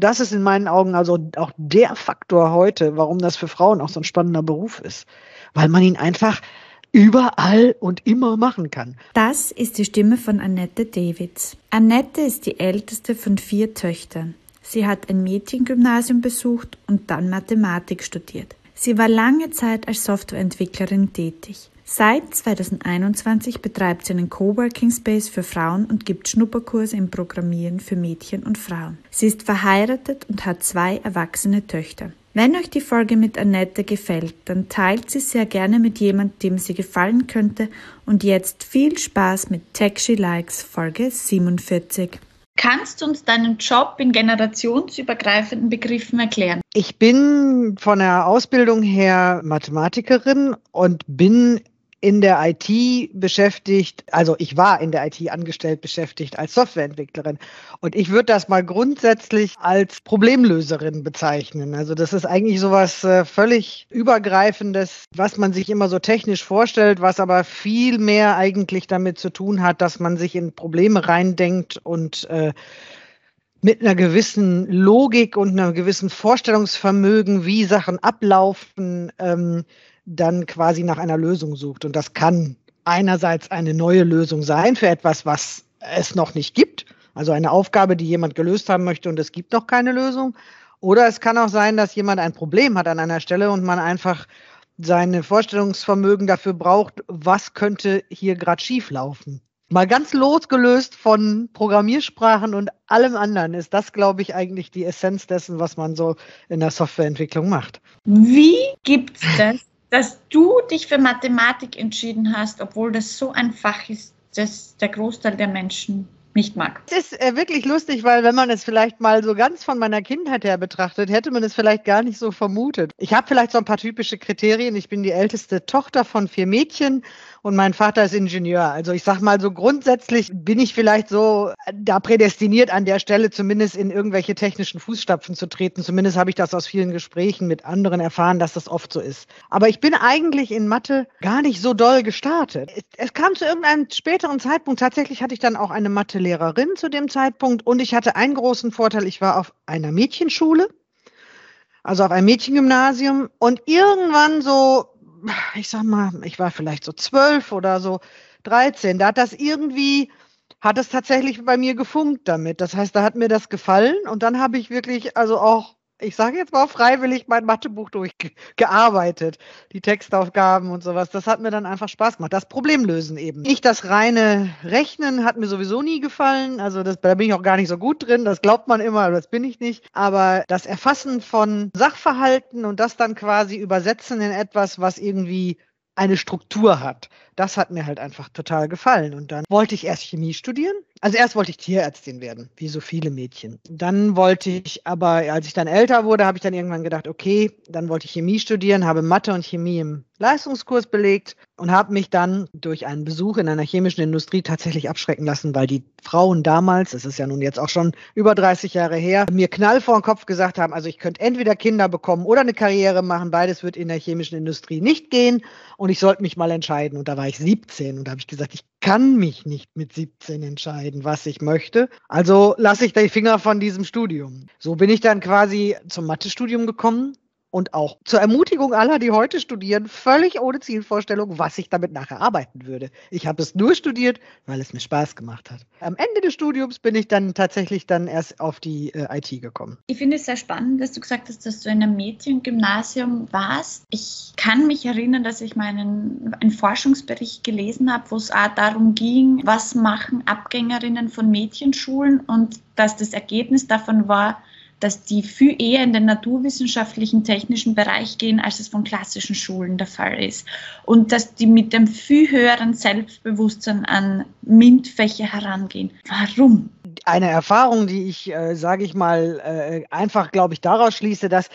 Das ist in meinen Augen also auch der Faktor heute, warum das für Frauen auch so ein spannender Beruf ist. Weil man ihn einfach überall und immer machen kann. Das ist die Stimme von Annette Davids. Annette ist die älteste von vier Töchtern. Sie hat ein Mädchengymnasium besucht und dann Mathematik studiert. Sie war lange Zeit als Softwareentwicklerin tätig. Seit 2021 betreibt sie einen Coworking Space für Frauen und gibt Schnupperkurse im Programmieren für Mädchen und Frauen. Sie ist verheiratet und hat zwei erwachsene Töchter. Wenn euch die Folge mit Annette gefällt, dann teilt sie sehr gerne mit jemandem, dem sie gefallen könnte. Und jetzt viel Spaß mit Tech She Likes Folge 47. Kannst du uns deinen Job in generationsübergreifenden Begriffen erklären? Ich bin von der Ausbildung her Mathematikerin und bin in der IT beschäftigt, also ich war in der IT angestellt beschäftigt als Softwareentwicklerin. Und ich würde das mal grundsätzlich als Problemlöserin bezeichnen. Also das ist eigentlich sowas äh, völlig übergreifendes, was man sich immer so technisch vorstellt, was aber viel mehr eigentlich damit zu tun hat, dass man sich in Probleme reindenkt und äh, mit einer gewissen Logik und einem gewissen Vorstellungsvermögen, wie Sachen ablaufen, ähm, dann quasi nach einer Lösung sucht. Und das kann einerseits eine neue Lösung sein für etwas, was es noch nicht gibt, also eine Aufgabe, die jemand gelöst haben möchte und es gibt noch keine Lösung. Oder es kann auch sein, dass jemand ein Problem hat an einer Stelle und man einfach seine Vorstellungsvermögen dafür braucht, was könnte hier gerade schieflaufen. Mal ganz losgelöst von Programmiersprachen und allem anderen ist das, glaube ich, eigentlich die Essenz dessen, was man so in der Softwareentwicklung macht. Wie gibt es das, dass du dich für Mathematik entschieden hast, obwohl das so ein Fach ist, das der Großteil der Menschen nicht mag. Es ist äh, wirklich lustig, weil wenn man es vielleicht mal so ganz von meiner Kindheit her betrachtet, hätte man es vielleicht gar nicht so vermutet. Ich habe vielleicht so ein paar typische Kriterien. Ich bin die älteste Tochter von vier Mädchen und mein Vater ist Ingenieur. Also ich sag mal so grundsätzlich bin ich vielleicht so da prädestiniert an der Stelle zumindest in irgendwelche technischen Fußstapfen zu treten. Zumindest habe ich das aus vielen Gesprächen mit anderen erfahren, dass das oft so ist. Aber ich bin eigentlich in Mathe gar nicht so doll gestartet. Es kam zu irgendeinem späteren Zeitpunkt. Tatsächlich hatte ich dann auch eine Mathelehrerin zu dem Zeitpunkt und ich hatte einen großen Vorteil. Ich war auf einer Mädchenschule also auf einem Mädchengymnasium. Und irgendwann so ich sag mal, ich war vielleicht so zwölf oder so 13, da hat das irgendwie, hat es tatsächlich bei mir gefunkt damit. Das heißt, da hat mir das gefallen und dann habe ich wirklich, also auch ich sage jetzt mal freiwillig mein Mathebuch durchgearbeitet, die Textaufgaben und sowas. Das hat mir dann einfach Spaß gemacht. Das Problemlösen eben. Nicht das reine Rechnen hat mir sowieso nie gefallen. Also das, da bin ich auch gar nicht so gut drin. Das glaubt man immer, das bin ich nicht. Aber das Erfassen von Sachverhalten und das dann quasi übersetzen in etwas, was irgendwie eine Struktur hat. Das hat mir halt einfach total gefallen. Und dann wollte ich erst Chemie studieren. Also erst wollte ich Tierärztin werden, wie so viele Mädchen. Dann wollte ich aber, als ich dann älter wurde, habe ich dann irgendwann gedacht, okay, dann wollte ich Chemie studieren, habe Mathe und Chemie im Leistungskurs belegt und habe mich dann durch einen Besuch in einer chemischen Industrie tatsächlich abschrecken lassen, weil die Frauen damals, das ist ja nun jetzt auch schon über 30 Jahre her, mir knall vor den Kopf gesagt haben, also ich könnte entweder Kinder bekommen oder eine Karriere machen, beides wird in der chemischen Industrie nicht gehen und ich sollte mich mal entscheiden. Und da war ich 17 und da habe ich gesagt, ich kann mich nicht mit 17 entscheiden, was ich möchte. Also lasse ich die Finger von diesem Studium. So bin ich dann quasi zum Mathestudium gekommen und auch zur Ermutigung aller, die heute studieren, völlig ohne Zielvorstellung, was ich damit nachher arbeiten würde. Ich habe es nur studiert, weil es mir Spaß gemacht hat. Am Ende des Studiums bin ich dann tatsächlich dann erst auf die äh, IT gekommen. Ich finde es sehr spannend, dass du gesagt hast, dass du in einem Mädchengymnasium warst. Ich kann mich erinnern, dass ich meinen einen Forschungsbericht gelesen habe, wo es auch darum ging, was machen Abgängerinnen von Mädchenschulen und dass das Ergebnis davon war, dass die viel eher in den naturwissenschaftlichen, technischen Bereich gehen, als es von klassischen Schulen der Fall ist. Und dass die mit dem viel höheren Selbstbewusstsein an MINT-Fächer herangehen. Warum? Eine Erfahrung, die ich, äh, sage ich mal, äh, einfach, glaube ich, daraus schließe, dass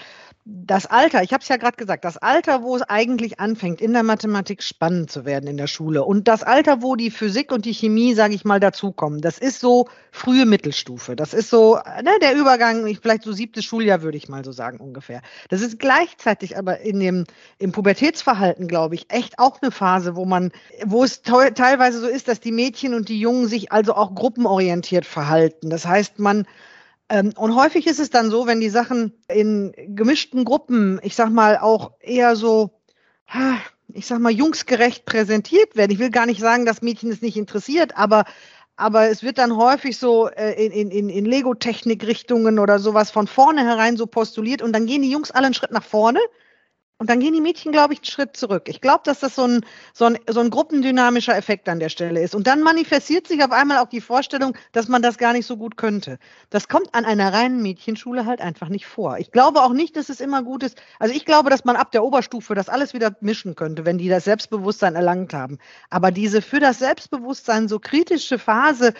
das Alter, ich habe es ja gerade gesagt, das Alter, wo es eigentlich anfängt, in der Mathematik spannend zu werden in der Schule und das Alter, wo die Physik und die Chemie, sage ich mal, dazukommen, das ist so frühe Mittelstufe. Das ist so ne, der Übergang, vielleicht so siebtes Schuljahr, würde ich mal so sagen ungefähr. Das ist gleichzeitig aber in dem im Pubertätsverhalten, glaube ich, echt auch eine Phase, wo man, wo es teilweise so ist, dass die Mädchen und die Jungen sich also auch gruppenorientiert verhalten. Das heißt, man und häufig ist es dann so, wenn die Sachen in gemischten Gruppen, ich sag mal, auch eher so, ich sag mal, jungsgerecht präsentiert werden. Ich will gar nicht sagen, dass Mädchen es nicht interessiert, aber aber es wird dann häufig so äh, in, in, in Lego-Technik-Richtungen oder sowas von vorne herein so postuliert und dann gehen die Jungs alle einen Schritt nach vorne und dann gehen die Mädchen, glaube ich, einen Schritt zurück. Ich glaube, dass das so ein, so, ein, so ein gruppendynamischer Effekt an der Stelle ist. Und dann manifestiert sich auf einmal auch die Vorstellung, dass man das gar nicht so gut könnte. Das kommt an einer reinen Mädchenschule halt einfach nicht vor. Ich glaube auch nicht, dass es immer gut ist. Also ich glaube, dass man ab der Oberstufe das alles wieder mischen könnte, wenn die das Selbstbewusstsein erlangt haben. Aber diese für das Selbstbewusstsein so kritische Phase,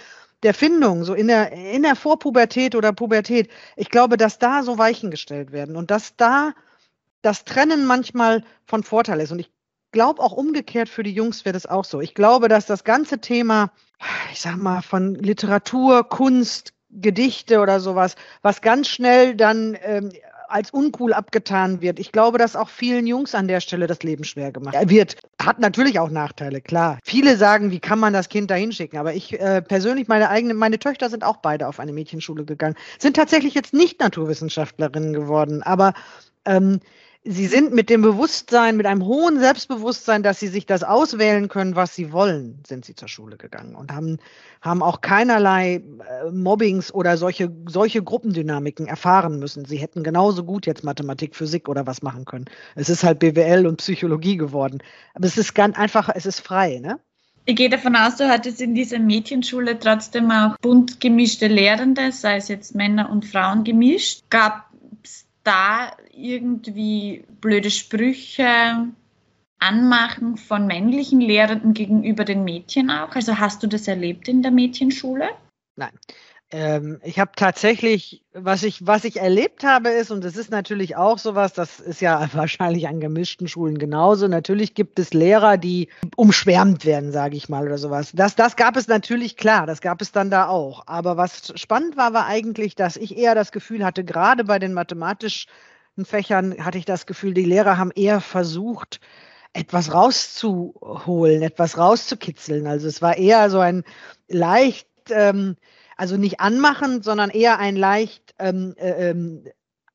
der Findung, so in der, in der Vorpubertät oder Pubertät, ich glaube, dass da so Weichen gestellt werden und dass da das Trennen manchmal von Vorteil ist. Und ich glaube auch umgekehrt für die Jungs wäre das auch so. Ich glaube, dass das ganze Thema, ich sag mal, von Literatur, Kunst, Gedichte oder sowas, was ganz schnell dann ähm, als uncool abgetan wird. Ich glaube, dass auch vielen Jungs an der Stelle das Leben schwer gemacht wird. Hat natürlich auch Nachteile, klar. Viele sagen, wie kann man das Kind da hinschicken? Aber ich äh, persönlich, meine eigene, meine Töchter sind auch beide auf eine Mädchenschule gegangen, sind tatsächlich jetzt nicht Naturwissenschaftlerinnen geworden, aber ähm, sie sind mit dem Bewusstsein, mit einem hohen Selbstbewusstsein, dass sie sich das auswählen können, was sie wollen, sind sie zur Schule gegangen und haben, haben auch keinerlei äh, Mobbings oder solche, solche Gruppendynamiken erfahren müssen. Sie hätten genauso gut jetzt Mathematik, Physik oder was machen können. Es ist halt BWL und Psychologie geworden. Aber es ist ganz einfach, es ist frei, ne? Ich gehe davon aus, du hattest in dieser Mädchenschule trotzdem auch bunt gemischte Lehrende, sei es jetzt Männer und Frauen gemischt. Gab da irgendwie blöde Sprüche anmachen von männlichen Lehrenden gegenüber den Mädchen auch? Also hast du das erlebt in der Mädchenschule? Nein. Ähm, ich habe tatsächlich, was ich, was ich erlebt habe, ist, und das ist natürlich auch sowas, das ist ja wahrscheinlich an gemischten Schulen genauso. Natürlich gibt es Lehrer, die umschwärmt werden, sage ich mal, oder sowas. Das, das gab es natürlich klar, das gab es dann da auch. Aber was spannend war, war eigentlich, dass ich eher das Gefühl hatte, gerade bei den mathematischen Fächern hatte ich das Gefühl, die Lehrer haben eher versucht, etwas rauszuholen, etwas rauszukitzeln. Also es war eher so ein leicht ähm, also nicht anmachen, sondern eher ein leicht ähm, äh, ähm,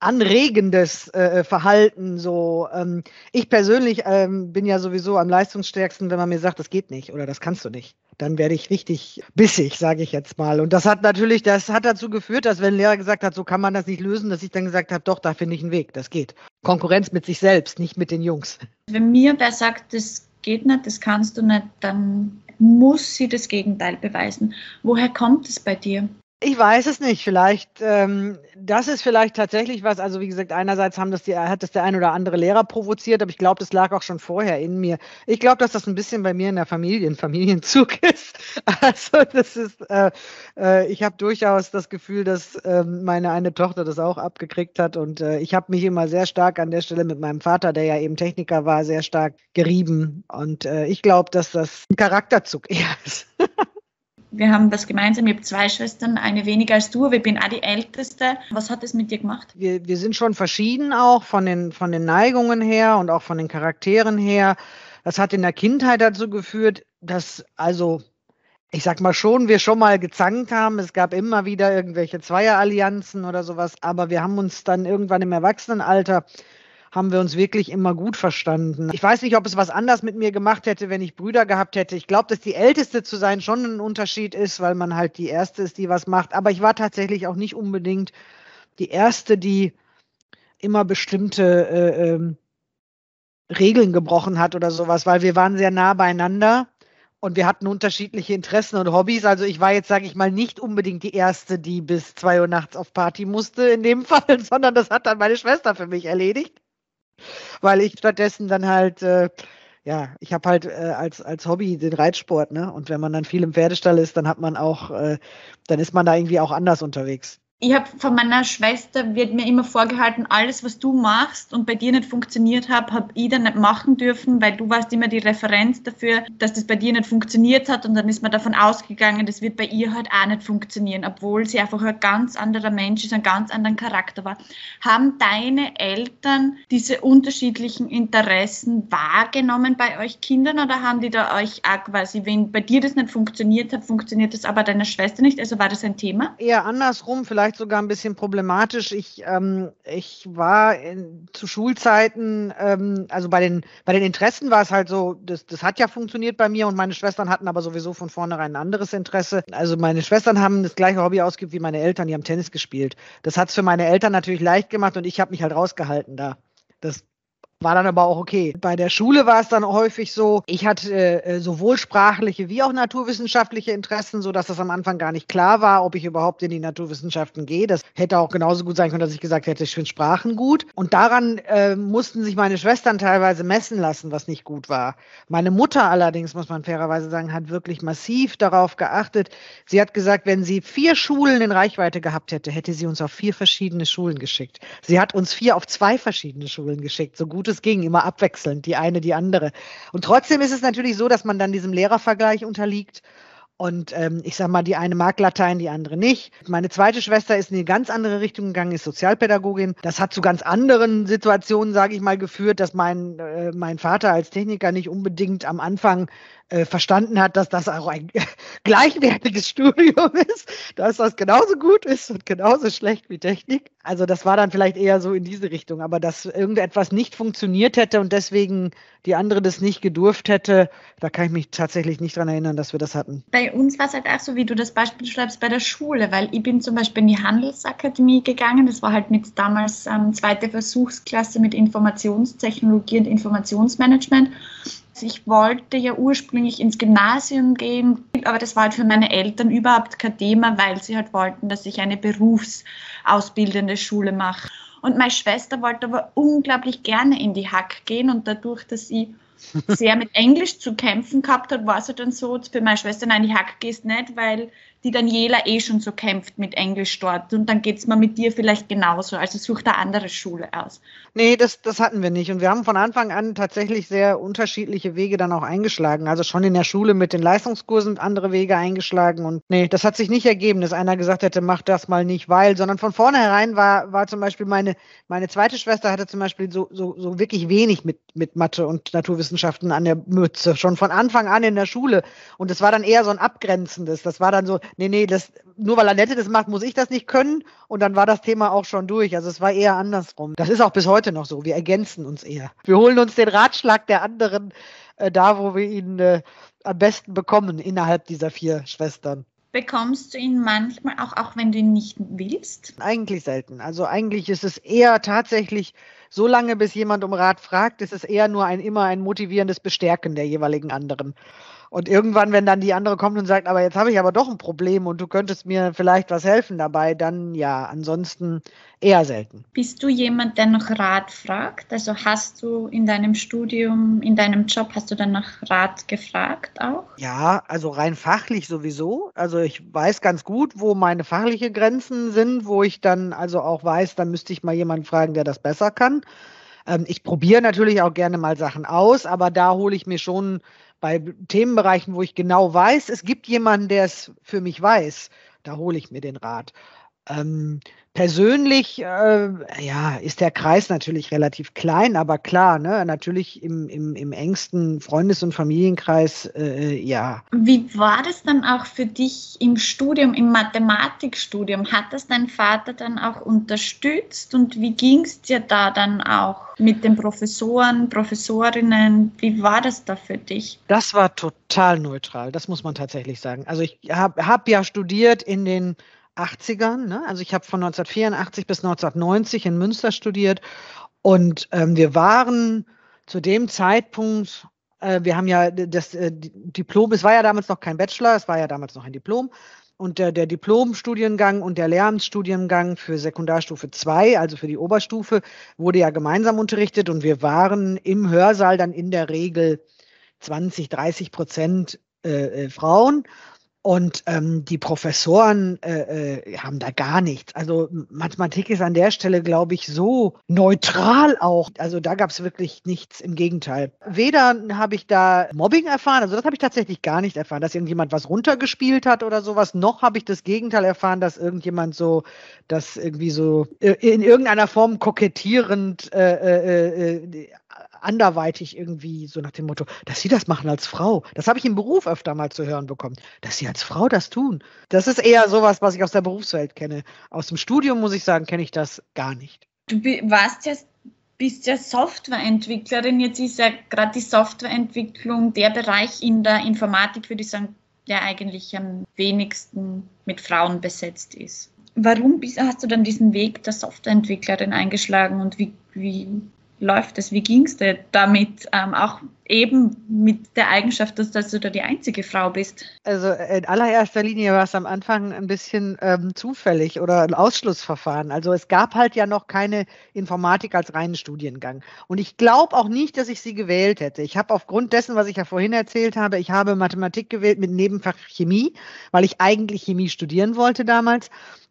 anregendes äh, Verhalten. So, ähm, ich persönlich ähm, bin ja sowieso am leistungsstärksten, wenn man mir sagt, das geht nicht oder das kannst du nicht. Dann werde ich richtig bissig, sage ich jetzt mal. Und das hat natürlich, das hat dazu geführt, dass wenn ein Lehrer gesagt hat, so kann man das nicht lösen, dass ich dann gesagt habe, doch, da finde ich einen Weg, das geht. Konkurrenz mit sich selbst, nicht mit den Jungs. Wenn mir wer sagt, das geht nicht, das kannst du nicht, dann muss sie das Gegenteil beweisen. Woher kommt es bei dir? Ich weiß es nicht. Vielleicht, ähm, das ist vielleicht tatsächlich was. Also wie gesagt, einerseits haben das die, hat das der ein oder andere Lehrer provoziert, aber ich glaube, das lag auch schon vorher in mir. Ich glaube, dass das ein bisschen bei mir in der Familie ein Familienzug ist. Also das ist, äh, äh, ich habe durchaus das Gefühl, dass äh, meine eine Tochter das auch abgekriegt hat und äh, ich habe mich immer sehr stark an der Stelle mit meinem Vater, der ja eben Techniker war, sehr stark gerieben und äh, ich glaube, dass das ein Charakterzug eher ist. Wir haben das gemeinsam. Ich habe zwei Schwestern, eine weniger als du, aber ich bin auch die Älteste. Was hat es mit dir gemacht? Wir, wir sind schon verschieden auch von den, von den Neigungen her und auch von den Charakteren her. Das hat in der Kindheit dazu geführt, dass also ich sag mal schon, wir schon mal gezankt haben. Es gab immer wieder irgendwelche Zweierallianzen oder sowas, aber wir haben uns dann irgendwann im Erwachsenenalter haben wir uns wirklich immer gut verstanden. Ich weiß nicht, ob es was anders mit mir gemacht hätte, wenn ich Brüder gehabt hätte. Ich glaube, dass die Älteste zu sein schon ein Unterschied ist, weil man halt die Erste ist, die was macht. Aber ich war tatsächlich auch nicht unbedingt die Erste, die immer bestimmte äh, ähm, Regeln gebrochen hat oder sowas, weil wir waren sehr nah beieinander und wir hatten unterschiedliche Interessen und Hobbys. Also ich war jetzt, sage ich mal, nicht unbedingt die Erste, die bis zwei Uhr nachts auf Party musste in dem Fall, sondern das hat dann meine Schwester für mich erledigt weil ich stattdessen dann halt, äh, ja, ich habe halt äh, als, als Hobby den Reitsport, ne? Und wenn man dann viel im Pferdestall ist, dann hat man auch, äh, dann ist man da irgendwie auch anders unterwegs. Ich habe von meiner Schwester, wird mir immer vorgehalten, alles, was du machst und bei dir nicht funktioniert hat, habe ich dann nicht machen dürfen, weil du warst immer die Referenz dafür, dass das bei dir nicht funktioniert hat und dann ist man davon ausgegangen, das wird bei ihr halt auch nicht funktionieren, obwohl sie einfach ein ganz anderer Mensch ist, einen ganz anderen Charakter war. Haben deine Eltern diese unterschiedlichen Interessen wahrgenommen bei euch Kindern oder haben die da euch auch quasi, wenn bei dir das nicht funktioniert hat, funktioniert das aber deiner Schwester nicht? Also war das ein Thema? Eher andersrum, vielleicht vielleicht sogar ein bisschen problematisch. Ich, ähm, ich war in, zu Schulzeiten, ähm, also bei den, bei den Interessen war es halt so, das, das hat ja funktioniert bei mir und meine Schwestern hatten aber sowieso von vornherein ein anderes Interesse. Also meine Schwestern haben das gleiche Hobby ausgeübt wie meine Eltern, die haben Tennis gespielt. Das hat es für meine Eltern natürlich leicht gemacht und ich habe mich halt rausgehalten da. Das war dann aber auch okay. Bei der Schule war es dann häufig so, ich hatte äh, sowohl sprachliche wie auch naturwissenschaftliche Interessen, so dass das am Anfang gar nicht klar war, ob ich überhaupt in die Naturwissenschaften gehe. Das hätte auch genauso gut sein können, dass ich gesagt hätte, ich finde Sprachen gut. Und daran äh, mussten sich meine Schwestern teilweise messen lassen, was nicht gut war. Meine Mutter allerdings, muss man fairerweise sagen, hat wirklich massiv darauf geachtet. Sie hat gesagt, wenn sie vier Schulen in Reichweite gehabt hätte, hätte sie uns auf vier verschiedene Schulen geschickt. Sie hat uns vier auf zwei verschiedene Schulen geschickt, so gut es ging, immer abwechselnd, die eine, die andere. Und trotzdem ist es natürlich so, dass man dann diesem Lehrervergleich unterliegt. Und ähm, ich sage mal, die eine mag Latein, die andere nicht. Meine zweite Schwester ist in eine ganz andere Richtung gegangen, ist Sozialpädagogin. Das hat zu ganz anderen Situationen, sage ich mal, geführt, dass mein, äh, mein Vater als Techniker nicht unbedingt am Anfang äh, verstanden hat, dass das auch ein gleichwertiges Studium ist, dass das genauso gut ist und genauso schlecht wie Technik. Also das war dann vielleicht eher so in diese Richtung, aber dass irgendetwas nicht funktioniert hätte und deswegen die andere das nicht gedurft hätte, da kann ich mich tatsächlich nicht dran erinnern, dass wir das hatten. Bei uns war es halt auch so, wie du das Beispiel schreibst, bei der Schule, weil ich bin zum Beispiel in die Handelsakademie gegangen, das war halt mit damals ähm, zweite Versuchsklasse mit Informationstechnologie und Informationsmanagement ich wollte ja ursprünglich ins Gymnasium gehen, aber das war halt für meine Eltern überhaupt kein Thema, weil sie halt wollten, dass ich eine berufsausbildende Schule mache. Und meine Schwester wollte aber unglaublich gerne in die Hack gehen und dadurch, dass sie sehr mit Englisch zu kämpfen gehabt hat, war es halt dann so, für meine Schwester, nein, die Hack gehst nicht, weil die Daniela eh schon so kämpft mit Englisch dort und dann geht es mal mit dir vielleicht genauso. Also such da andere Schule aus. Nee, das, das hatten wir nicht. Und wir haben von Anfang an tatsächlich sehr unterschiedliche Wege dann auch eingeschlagen. Also schon in der Schule mit den Leistungskursen andere Wege eingeschlagen. Und nee, das hat sich nicht ergeben, dass einer gesagt hätte, mach das mal nicht, weil, sondern von vornherein war, war zum Beispiel meine, meine zweite Schwester hatte zum Beispiel so, so, so wirklich wenig mit, mit Mathe und Naturwissenschaften an der Mütze. Schon von Anfang an in der Schule. Und das war dann eher so ein abgrenzendes. Das war dann so, nee, nee, das, nur weil Annette das macht, muss ich das nicht können. Und dann war das Thema auch schon durch. Also es war eher andersrum. Das ist auch bis heute noch so. Wir ergänzen uns eher. Wir holen uns den Ratschlag der anderen äh, da, wo wir ihn äh, am besten bekommen innerhalb dieser vier Schwestern. Bekommst du ihn manchmal auch, auch wenn du ihn nicht willst? Eigentlich selten. Also eigentlich ist es eher tatsächlich so lange, bis jemand um Rat fragt, ist es eher nur ein immer ein motivierendes Bestärken der jeweiligen anderen. Und irgendwann, wenn dann die andere kommt und sagt, aber jetzt habe ich aber doch ein Problem und du könntest mir vielleicht was helfen dabei, dann ja, ansonsten eher selten. Bist du jemand, der nach Rat fragt? Also hast du in deinem Studium, in deinem Job, hast du dann nach Rat gefragt auch? Ja, also rein fachlich sowieso. Also ich weiß ganz gut, wo meine fachliche Grenzen sind, wo ich dann also auch weiß, dann müsste ich mal jemanden fragen, der das besser kann. Ähm, ich probiere natürlich auch gerne mal Sachen aus, aber da hole ich mir schon bei Themenbereichen, wo ich genau weiß, es gibt jemanden, der es für mich weiß, da hole ich mir den Rat. Ähm, persönlich, äh, ja, ist der Kreis natürlich relativ klein, aber klar, ne, natürlich im, im, im engsten Freundes- und Familienkreis, äh, ja. Wie war das dann auch für dich im Studium, im Mathematikstudium? Hat das dein Vater dann auch unterstützt und wie ging es dir da dann auch mit den Professoren, Professorinnen? Wie war das da für dich? Das war total neutral, das muss man tatsächlich sagen. Also ich habe hab ja studiert in den 80ern. Ne? Also ich habe von 1984 bis 1990 in Münster studiert und ähm, wir waren zu dem Zeitpunkt, äh, wir haben ja das äh, Diplom, es war ja damals noch kein Bachelor, es war ja damals noch ein Diplom. Und der, der Diplomstudiengang und der Lehramtsstudiengang für Sekundarstufe 2, also für die Oberstufe, wurde ja gemeinsam unterrichtet und wir waren im Hörsaal dann in der Regel 20, 30 Prozent äh, äh Frauen Und ähm, die Professoren äh, äh, haben da gar nichts. Also Mathematik ist an der Stelle, glaube ich, so neutral auch. Also da gab es wirklich nichts. Im Gegenteil. Weder habe ich da Mobbing erfahren, also das habe ich tatsächlich gar nicht erfahren, dass irgendjemand was runtergespielt hat oder sowas. Noch habe ich das Gegenteil erfahren, dass irgendjemand so, das irgendwie so äh, in irgendeiner Form kokettierend äh, äh, äh anderweitig irgendwie so nach dem Motto, dass sie das machen als Frau. Das habe ich im Beruf öfter mal zu hören bekommen, dass sie als Frau das tun. Das ist eher sowas, was ich aus der Berufswelt kenne. Aus dem Studium muss ich sagen, kenne ich das gar nicht. Du warst ja bist ja Softwareentwicklerin. Jetzt ist ja gerade die Softwareentwicklung der Bereich in der Informatik, würde ich sagen, der eigentlich am wenigsten mit Frauen besetzt ist. Warum bist, hast du dann diesen Weg der Softwareentwicklerin eingeschlagen und wie, wie läuft es? Wie ging es dir damit? Ähm, auch eben mit der Eigenschaft, dass, dass, du da die einzige Frau bist. Also in allererster Linie war es am Anfang ein bisschen ähm, zufällig oder ein Ausschlussverfahren. Also es gab halt ja noch keine Informatik als reinen Studiengang. Und ich glaube auch nicht, dass ich sie gewählt hätte. Ich habe aufgrund dessen, was ich ja vorhin erzählt habe, ich habe Mathematik gewählt mit Nebenfach Chemie, weil ich eigentlich Chemie studieren wollte damals.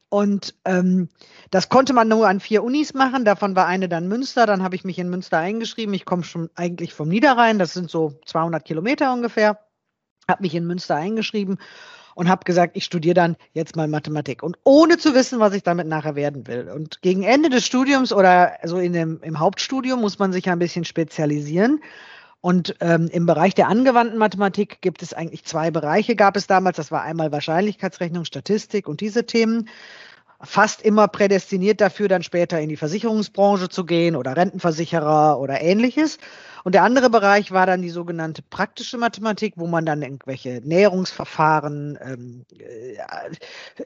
Und ähm, das konnte man nur an vier Unis machen. Davon war eine dann Münster. Dann habe ich mich in Münster eingeschrieben. Ich komme schon eigentlich vom Niederrhein. Das sind so 200 Kilometer ungefähr. Habe mich in Münster eingeschrieben und habe gesagt, ich studiere dann jetzt mal Mathematik. Und ohne zu wissen, was ich damit nachher werden will. Und gegen Ende des Studiums oder so in dem, im Hauptstudium muss man sich ein bisschen spezialisieren. Und ähm, im Bereich der angewandten Mathematik gibt es eigentlich zwei Bereiche, gab es damals. Das war einmal Wahrscheinlichkeitsrechnung, Statistik und diese Themen. Fast immer prädestiniert dafür, dann später in die Versicherungsbranche zu gehen oder Rentenversicherer oder ähnliches. Und der andere Bereich war dann die sogenannte praktische Mathematik, wo man dann irgendwelche Näherungsverfahren, ähm, äh,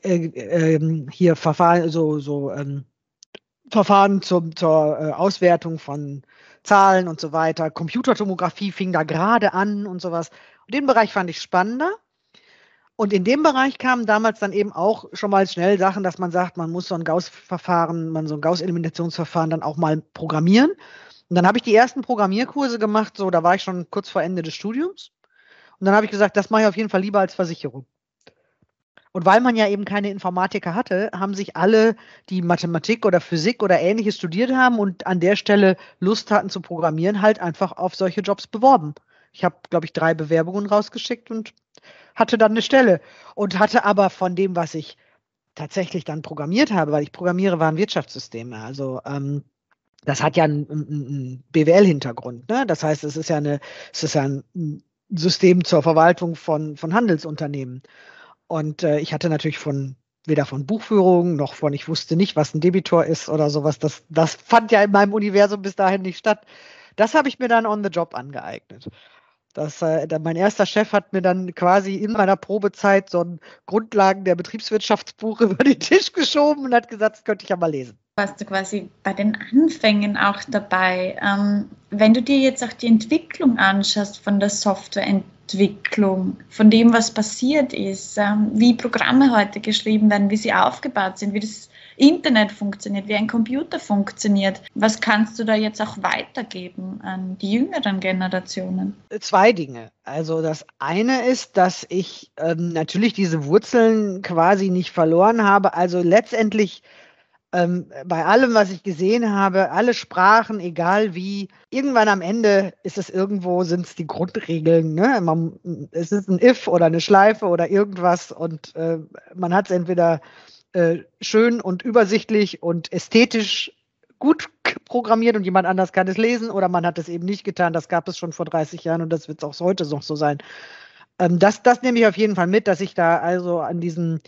äh, äh, hier Verfahren, so, so ähm, Verfahren zum, zur äh, Auswertung von Zahlen und so weiter. Computertomographie fing da gerade an und sowas. Und den Bereich fand ich spannender. Und in dem Bereich kamen damals dann eben auch schon mal schnell Sachen, dass man sagt, man muss so ein Gauss-Verfahren, man so ein Gauss-Eliminationsverfahren dann auch mal programmieren. Und dann habe ich die ersten Programmierkurse gemacht, so da war ich schon kurz vor Ende des Studiums. Und dann habe ich gesagt, das mache ich auf jeden Fall lieber als Versicherung. Und weil man ja eben keine Informatiker hatte, haben sich alle, die Mathematik oder Physik oder ähnliches studiert haben und an der Stelle Lust hatten zu programmieren, halt einfach auf solche Jobs beworben. Ich habe, glaube ich, drei Bewerbungen rausgeschickt und hatte dann eine Stelle und hatte aber von dem, was ich tatsächlich dann programmiert habe, weil ich programmiere, waren Wirtschaftssysteme. Also ähm, das hat ja einen, einen BWL-Hintergrund. Ne? Das heißt, es ist ja eine, es ist ja ein System zur Verwaltung von, von Handelsunternehmen. Und äh, ich hatte natürlich von weder von Buchführung noch von, ich wusste nicht, was ein Debitor ist oder sowas. Das, das fand ja in meinem Universum bis dahin nicht statt. Das habe ich mir dann on the job angeeignet. Das, äh, mein erster Chef hat mir dann quasi in meiner Probezeit so ein Grundlagen der Betriebswirtschaftsbuch über den Tisch geschoben und hat gesagt, das könnte ich ja mal lesen. Warst du quasi bei den Anfängen auch dabei? Ähm, wenn du dir jetzt auch die Entwicklung anschaust von der Softwareentwicklung, Entwicklung, von dem, was passiert ist, ähm, wie Programme heute geschrieben werden, wie sie aufgebaut sind, wie das Internet funktioniert, wie ein Computer funktioniert. Was kannst du da jetzt auch weitergeben an die jüngeren Generationen? Zwei Dinge. Also das eine ist, dass ich ähm, natürlich diese Wurzeln quasi nicht verloren habe. Also letztendlich ähm, bei allem, was ich gesehen habe, alle Sprachen, egal wie, irgendwann am Ende ist es irgendwo, sind es die Grundregeln. Ne? Man, es ist ein If oder eine Schleife oder irgendwas und äh, man hat es entweder äh, schön und übersichtlich und ästhetisch gut programmiert und jemand anders kann es lesen oder man hat es eben nicht getan. Das gab es schon vor 30 Jahren und das wird es auch heute noch so sein. Ähm, das, das nehme ich auf jeden Fall mit, dass ich da also an diesen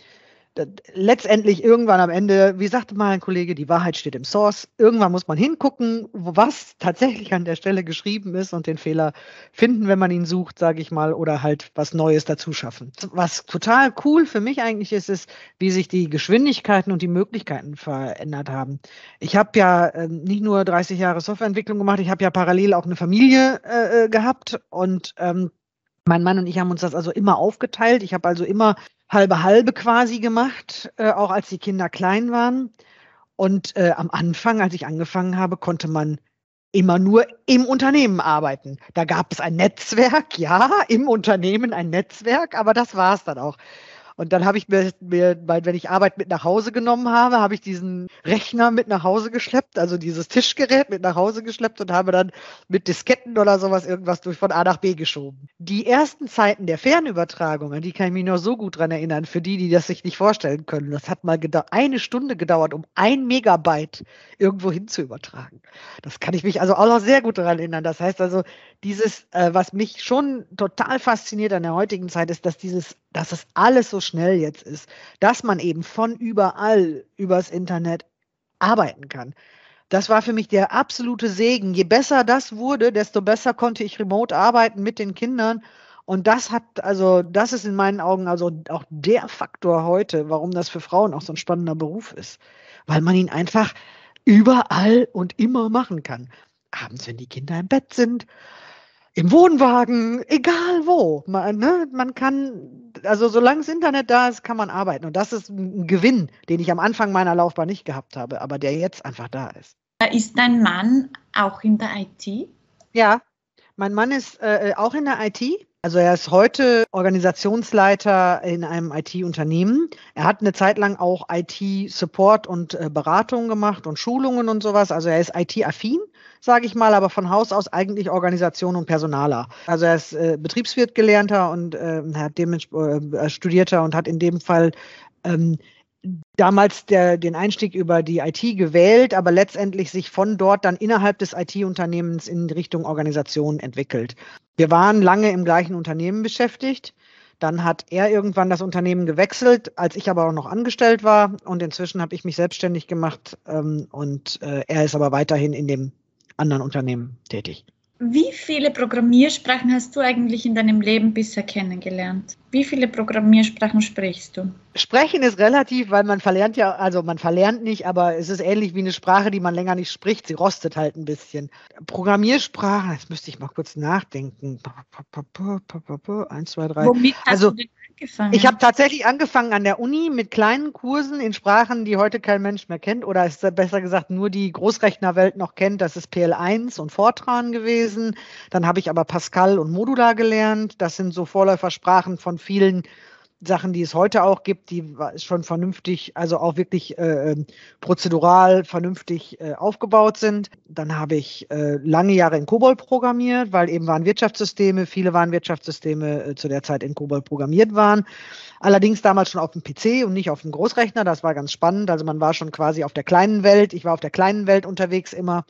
letztendlich irgendwann am Ende, wie sagte mal ein Kollege, die Wahrheit steht im Source. Irgendwann muss man hingucken, was tatsächlich an der Stelle geschrieben ist und den Fehler finden, wenn man ihn sucht, sage ich mal, oder halt was Neues dazu schaffen. Was total cool für mich eigentlich ist, ist, wie sich die Geschwindigkeiten und die Möglichkeiten verändert haben. Ich habe ja äh, nicht nur 30 Jahre Softwareentwicklung gemacht, ich habe ja parallel auch eine Familie äh, äh gehabt und ähm, mein Mann und ich haben uns das also immer aufgeteilt. Ich habe also immer halbe halbe quasi gemacht, äh, auch als die Kinder klein waren. Und äh, am Anfang, als ich angefangen habe, konnte man immer nur im Unternehmen arbeiten. Da gab es ein Netzwerk, ja, im Unternehmen ein Netzwerk, aber das war es dann auch. Und dann habe ich mir, mir, wenn ich Arbeit mit nach Hause genommen habe, habe ich diesen Rechner mit nach Hause geschleppt, also dieses Tischgerät mit nach Hause geschleppt und habe dann mit Disketten oder sowas irgendwas durch von A nach B geschoben. Die ersten Zeiten der Fernübertragung, an die kann ich mich noch so gut dran erinnern, für die, die das sich nicht vorstellen können. Das hat mal eine Stunde gedauert, um ein Megabyte irgendwo hin zu übertragen. Das kann ich mich also auch noch sehr gut daran erinnern. Das heißt also, dieses, äh, was mich schon total fasziniert an der heutigen Zeit, ist, dass dieses, dass es alles so schnell jetzt ist, dass man eben von überall übers Internet arbeiten kann. Das war für mich der absolute Segen. Je besser das wurde, desto besser konnte ich remote arbeiten mit den Kindern. Und das hat, also, das ist in meinen Augen also auch der Faktor heute, warum das für Frauen auch so ein spannender Beruf ist. Weil man ihn einfach überall und immer machen kann. Abends, wenn die Kinder im Bett sind, im Wohnwagen, egal wo. Man, ne, man kann, also solange das Internet da ist, kann man arbeiten. Und das ist ein Gewinn, den ich am Anfang meiner Laufbahn nicht gehabt habe, aber der jetzt einfach da ist. Ist dein Mann auch in der IT? Ja, mein Mann ist äh, auch in der IT. Also er ist heute Organisationsleiter in einem IT-Unternehmen. Er hat eine Zeit lang auch IT-Support und äh, Beratung gemacht und Schulungen und sowas. Also er ist IT-affin sage ich mal, aber von Haus aus eigentlich Organisation und Personaler. Also er ist äh, Betriebswirt gelernter und äh, hat dementsprechend studierter und hat in dem Fall ähm, damals der, den Einstieg über die IT gewählt, aber letztendlich sich von dort dann innerhalb des IT-Unternehmens in Richtung Organisation entwickelt. Wir waren lange im gleichen Unternehmen beschäftigt. Dann hat er irgendwann das Unternehmen gewechselt, als ich aber auch noch angestellt war. Und inzwischen habe ich mich selbstständig gemacht ähm, und äh, er ist aber weiterhin in dem anderen Unternehmen tätig. Wie viele Programmiersprachen hast du eigentlich in deinem Leben bisher kennengelernt? Wie viele Programmiersprachen sprichst du? Sprechen ist relativ, weil man verlernt ja, also man verlernt nicht, aber es ist ähnlich wie eine Sprache, die man länger nicht spricht. Sie rostet halt ein bisschen. Programmiersprachen, jetzt müsste ich mal kurz nachdenken. Eins, zwei, drei. Womit hast also, du denn angefangen? Ich habe tatsächlich angefangen an der Uni mit kleinen Kursen in Sprachen, die heute kein Mensch mehr kennt oder ist besser gesagt nur die Großrechnerwelt noch kennt. Das ist PL1 und Fortran gewesen. Dann habe ich aber Pascal und Modular gelernt. Das sind so Vorläufersprachen von vielen Sachen, die es heute auch gibt, die schon vernünftig, also auch wirklich äh, ähm, prozedural vernünftig äh, aufgebaut sind. Dann habe ich äh, lange Jahre in COBOL programmiert, weil eben waren Wirtschaftssysteme, viele waren Wirtschaftssysteme äh, zu der Zeit in COBOL programmiert waren. Allerdings damals schon auf dem PC und nicht auf dem Großrechner. Das war ganz spannend. Also man war schon quasi auf der kleinen Welt. Ich war auf der kleinen Welt unterwegs immer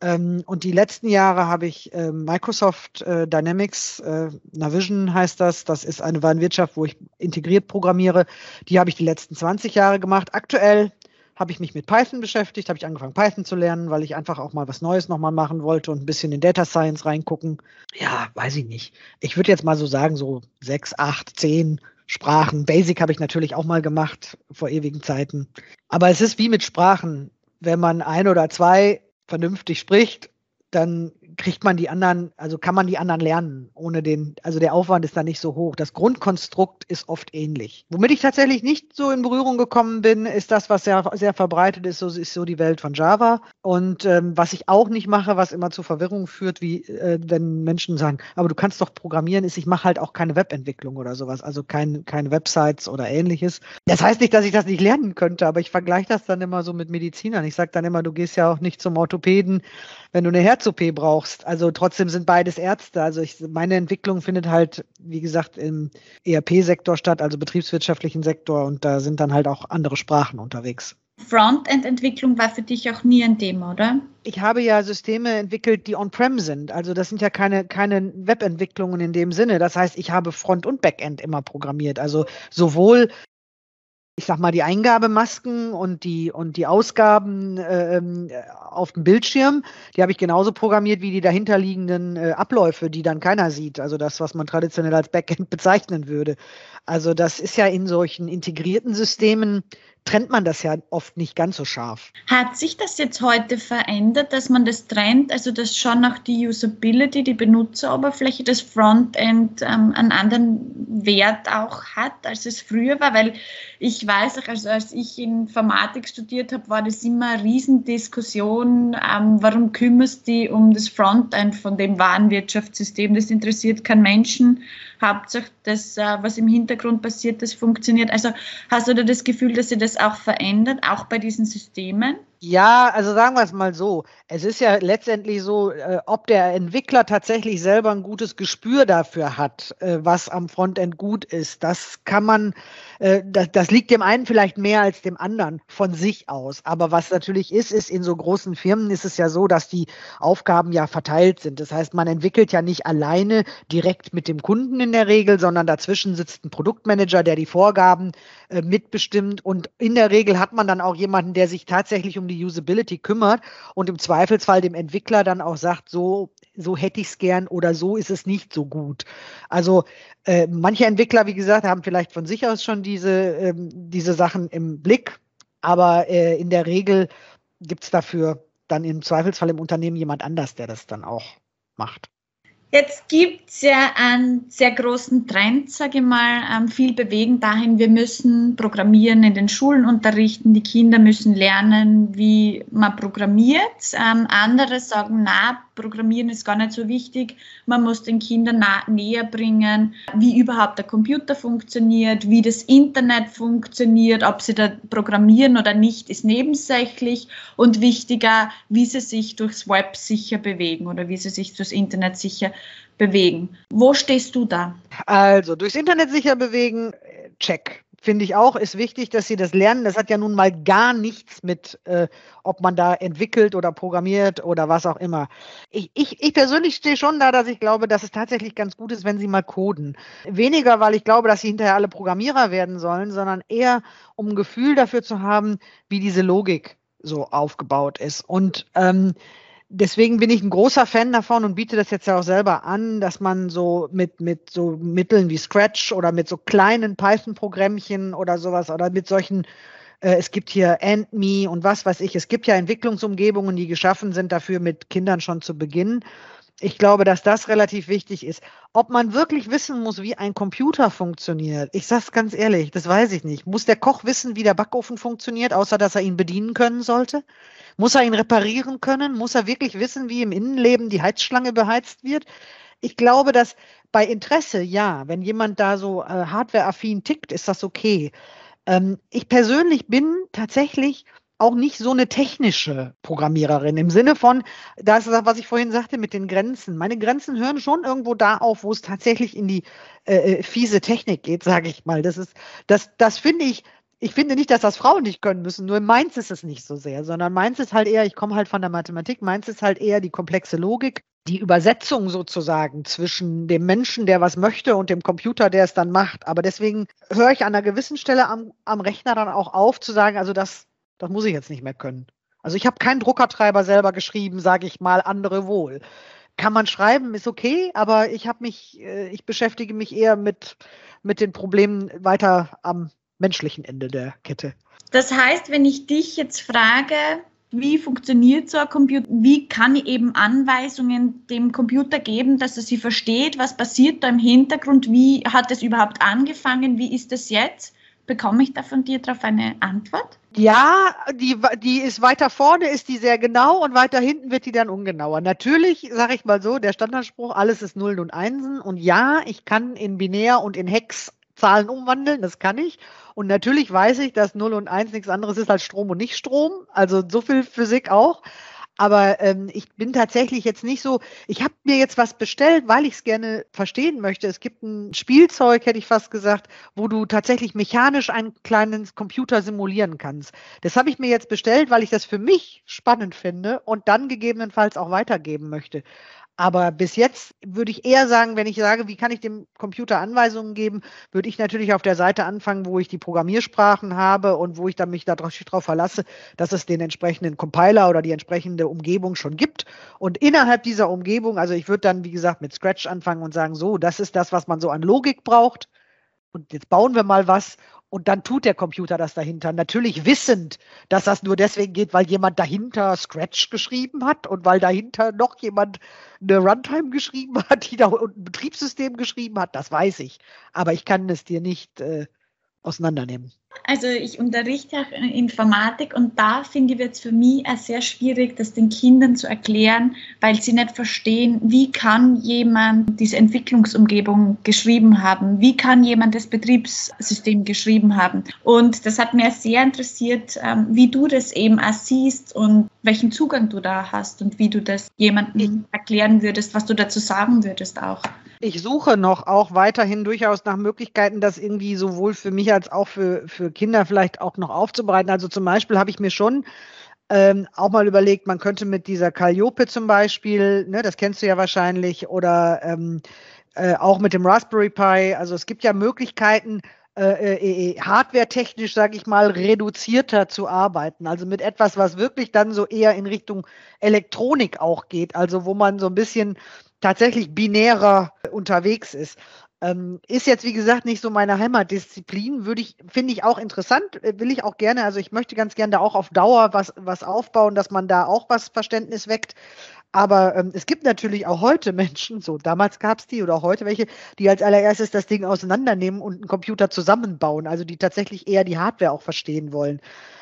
ähm, und die letzten Jahre habe ich äh, Microsoft äh, Dynamics, äh, Navision heißt das, das ist eine Warenwirtschaft, wo ich integriert programmiere. Die habe ich die letzten 20 Jahre gemacht. Aktuell habe ich mich mit Python beschäftigt, habe ich angefangen Python zu lernen, weil ich einfach auch mal was Neues nochmal machen wollte und ein bisschen in Data Science reingucken. Ja, weiß ich nicht. Ich würde jetzt mal so sagen, so sechs, acht, zehn Sprachen. Basic habe ich natürlich auch mal gemacht vor ewigen Zeiten. Aber es ist wie mit Sprachen. Wenn man ein oder zwei vernünftig spricht, dann kriegt man die anderen, also kann man die anderen lernen, ohne den, also der Aufwand ist da nicht so hoch. Das Grundkonstrukt ist oft ähnlich. Womit ich tatsächlich nicht so in Berührung gekommen bin, ist das, was sehr, sehr verbreitet ist, so ist so die Welt von Java. Und ähm, was ich auch nicht mache, was immer zu Verwirrung führt, wie äh, wenn Menschen sagen, aber du kannst doch programmieren, ist, ich mache halt auch keine Webentwicklung oder sowas, also kein, keine Websites oder ähnliches. Das heißt nicht, dass ich das nicht lernen könnte, aber ich vergleiche das dann immer so mit Medizinern. Ich sage dann immer, du gehst ja auch nicht zum Orthopäden, wenn du eine Herz-OP brauchst. Also trotzdem sind beides Ärzte. Also ich, meine Entwicklung findet halt, wie gesagt, im ERP-Sektor statt, also betriebswirtschaftlichen Sektor und da sind dann halt auch andere Sprachen unterwegs. Frontend-Entwicklung war für dich auch nie ein Thema, oder? Ich habe ja Systeme entwickelt, die on-prem sind. Also das sind ja keine, keine Webentwicklungen in dem Sinne. Das heißt, ich habe Front- und Backend immer programmiert. Also sowohl ich sag mal, die Eingabemasken und die, und die Ausgaben äh, auf dem Bildschirm, die habe ich genauso programmiert wie die dahinterliegenden äh, Abläufe, die dann keiner sieht. Also das, was man traditionell als Backend bezeichnen würde. Also das ist ja in solchen integrierten Systemen trennt man das ja oft nicht ganz so scharf. Hat sich das jetzt heute verändert, dass man das trennt, also dass schon auch die Usability, die Benutzeroberfläche, das Frontend ähm, einen anderen Wert auch hat, als es früher war? Weil ich weiß auch, also als ich Informatik studiert habe, war das immer eine Riesendiskussion, ähm, warum kümmerst du dich um das Frontend von dem Warenwirtschaftssystem, das interessiert keinen Menschen Hauptsache, das, äh, was im Hintergrund passiert, das funktioniert. Also hast du da das Gefühl, dass sich das auch verändert, auch bei diesen Systemen? Ja, also sagen wir es mal so. Es ist ja letztendlich so, äh, ob der Entwickler tatsächlich selber ein gutes Gespür dafür hat, äh, was am Frontend gut ist. Das kann man, äh, das, das liegt dem einen vielleicht mehr als dem anderen von sich aus. Aber was natürlich ist, ist in so großen Firmen ist es ja so, dass die Aufgaben ja verteilt sind. Das heißt, man entwickelt ja nicht alleine direkt mit dem Kunden in der Regel, sondern dazwischen sitzt ein Produktmanager, der die Vorgaben äh, mitbestimmt. Und in der Regel hat man dann auch jemanden, der sich tatsächlich um die Usability kümmert und im Zweifelsfall dem Entwickler dann auch sagt, so, so hätte ich es gern oder so ist es nicht so gut. Also äh, manche Entwickler, wie gesagt, haben vielleicht von sich aus schon diese, ähm, diese Sachen im Blick, aber äh, in der Regel gibt es dafür dann im Zweifelsfall im Unternehmen jemand anders, der das dann auch macht. Jetzt gibt es ja einen sehr großen Trend, sage ich mal, ähm, viel bewegen dahin, wir müssen Programmieren in den Schulen unterrichten, die Kinder müssen lernen, wie man programmiert. Ähm, andere sagen, na, Programmieren ist gar nicht so wichtig, man muss den Kindern näher bringen, wie überhaupt der Computer funktioniert, wie das Internet funktioniert, ob sie da programmieren oder nicht, ist nebensächlich und wichtiger, wie sie sich durchs Web sicher bewegen oder wie sie sich durchs Internet sicher bewegen. Wo stehst du da? Also, durchs Internet sicher bewegen, check. Finde ich auch, ist wichtig, dass sie das lernen. Das hat ja nun mal gar nichts mit, äh, ob man da entwickelt oder programmiert oder was auch immer. Ich, ich, ich persönlich stehe schon da, dass ich glaube, dass es tatsächlich ganz gut ist, wenn sie mal coden. Weniger, weil ich glaube, dass sie hinterher alle Programmierer werden sollen, sondern eher, um ein Gefühl dafür zu haben, wie diese Logik so aufgebaut ist. Und ähm, deswegen bin ich ein großer Fan davon und biete das jetzt ja auch selber an, dass man so mit, mit so Mitteln wie Scratch oder mit so kleinen Python-Programmchen oder sowas oder mit solchen, äh, es gibt hier AndMe und was weiß ich, es gibt ja Entwicklungsumgebungen, die geschaffen sind dafür, mit Kindern schon zu beginnen. Ich glaube, dass das relativ wichtig ist. Ob man wirklich wissen muss, wie ein Computer funktioniert, ich sage es ganz ehrlich, das weiß ich nicht. Muss der Koch wissen, wie der Backofen funktioniert, außer dass er ihn bedienen können sollte? Muss er ihn reparieren können? Muss er wirklich wissen, wie im Innenleben die Heizschlange beheizt wird? Ich glaube, dass bei Interesse, ja, wenn jemand da so äh, hardwareaffin tickt, ist das okay. Ähm, ich persönlich bin tatsächlich auch nicht so eine technische Programmiererin im Sinne von, das ist das, was ich vorhin sagte mit den Grenzen. Meine Grenzen hören schon irgendwo da auf, wo es tatsächlich in die äh, äh fiese Technik geht, sage ich mal. Das ist, das, das finde ich ich finde nicht, dass das Frauen nicht können müssen, nur meins ist es nicht so sehr, sondern meins ist halt eher, ich komme halt von der Mathematik, meins ist halt eher die komplexe Logik, die Übersetzung sozusagen zwischen dem Menschen, der was möchte, und dem Computer, der es dann macht. Aber deswegen höre ich an einer gewissen Stelle am, am Rechner dann auch auf zu sagen, also das, das muss ich jetzt nicht mehr können. Also ich habe keinen Druckertreiber selber geschrieben, sage ich mal, andere wohl. Kann man schreiben, ist okay, aber ich habe mich, äh, ich beschäftige mich eher mit, mit den Problemen weiter am menschlichen Ende der Kette. Das heißt, wenn ich dich jetzt frage, wie funktioniert so ein Computer? Wie kann ich eben Anweisungen dem Computer geben, dass er sie versteht? Was passiert da im Hintergrund? Wie hat es überhaupt angefangen? Wie ist es jetzt? Bekomme ich da von dir darauf eine Antwort? Ja, die, die ist weiter vorne, ist die sehr genau und weiter hinten wird die dann ungenauer. Natürlich, sage ich mal so, der Standardspruch, alles ist Nullen und Einsen. Und ja, ich kann in Binär und in Hex Zahlen umwandeln, das kann ich. Und natürlich weiß ich, dass 0 und 1 nichts anderes ist als Strom und nicht Strom. Also so viel Physik auch. Aber ähm, ich bin tatsächlich jetzt nicht so, ich habe mir jetzt was bestellt, weil ich es gerne verstehen möchte. Es gibt ein Spielzeug, hätte ich fast gesagt, wo du tatsächlich mechanisch einen kleinen Computer simulieren kannst. Das habe ich mir jetzt bestellt, weil ich das für mich spannend finde und dann gegebenenfalls auch weitergeben möchte. Aber bis jetzt würde ich eher sagen, wenn ich sage, wie kann ich dem Computer Anweisungen geben, würde ich natürlich auf der Seite anfangen, wo ich die Programmiersprachen habe und wo ich dann mich darauf verlasse, dass es den entsprechenden Compiler oder die entsprechende Umgebung schon gibt. Und innerhalb dieser Umgebung, also ich würde dann, wie gesagt, mit Scratch anfangen und sagen, so, das ist das, was man so an Logik braucht. Und jetzt bauen wir mal was und dann tut der Computer das dahinter. Natürlich wissend, dass das nur deswegen geht, weil jemand dahinter Scratch geschrieben hat und weil dahinter noch jemand eine Runtime geschrieben hat, die da ein Betriebssystem geschrieben hat. Das weiß ich. Aber ich kann es dir nicht äh, auseinandernehmen. Also ich unterrichte auch Informatik und da finde ich es für mich auch sehr schwierig, das den Kindern zu erklären, weil sie nicht verstehen, wie kann jemand diese Entwicklungsumgebung geschrieben haben, wie kann jemand das Betriebssystem geschrieben haben. Und das hat mir sehr interessiert, ähm, wie du das eben auch siehst und welchen Zugang du da hast und wie du das jemandem erklären würdest, was du dazu sagen würdest auch. Ich suche noch auch weiterhin durchaus nach Möglichkeiten, das irgendwie sowohl für mich als auch für, für Kinder vielleicht auch noch aufzubereiten. Also zum Beispiel habe ich mir schon ähm, auch mal überlegt, man könnte mit dieser Calliope zum Beispiel, ne, das kennst du ja wahrscheinlich, oder ähm, äh, auch mit dem Raspberry Pi. Also es gibt ja Möglichkeiten, äh, äh, äh hardware-technisch, sage ich mal, reduzierter zu arbeiten. Also mit etwas, was wirklich dann so eher in Richtung Elektronik auch geht. Also wo man so ein bisschen tatsächlich binärer unterwegs ist. Ähm, ist jetzt, wie gesagt, nicht so meine Heimatdisziplin, würde ich, finde ich auch interessant, äh, will ich auch gerne, also ich möchte ganz gerne da auch auf Dauer was, was aufbauen, dass man da auch was Verständnis weckt. Aber ähm, es gibt natürlich auch heute Menschen, so damals gab es die oder auch heute welche, die als allererstes das Ding auseinandernehmen und einen Computer zusammenbauen, also die tatsächlich eher die Hardware auch verstehen wollen.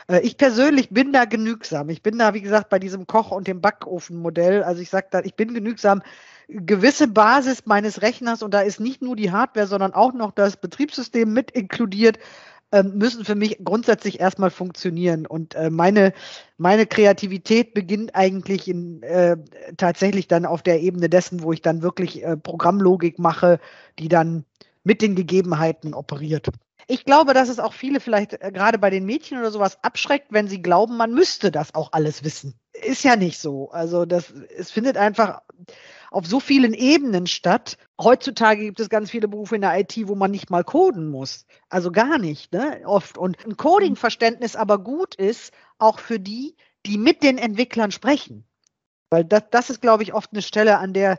Äh, ich persönlich bin da genügsam. Ich bin da, wie gesagt, bei diesem Koch- und dem Backofenmodell. Also ich sage da, ich bin genügsam gewisse Basis meines Rechners und da ist nicht nur die Hardware, sondern auch noch das Betriebssystem mit inkludiert, müssen für mich grundsätzlich erstmal funktionieren. Und äh, meine, meine Kreativität beginnt eigentlich in, äh, tatsächlich dann auf der Ebene dessen, wo ich dann wirklich äh, Programmlogik mache, die dann mit den Gegebenheiten operiert. Ich glaube, dass es auch viele vielleicht äh, gerade bei den Mädchen oder sowas abschreckt, wenn sie glauben, man müsste das auch alles wissen. Ist ja nicht so. Also das, es findet einfach auf so vielen Ebenen statt. Heutzutage gibt es ganz viele Berufe in der IT, wo man nicht mal coden muss. Also gar nicht, ne? Oft. Und ein Coding-Verständnis aber gut ist, auch für die, die mit den Entwicklern sprechen. Weil das, das ist, glaube ich, oft eine Stelle, an der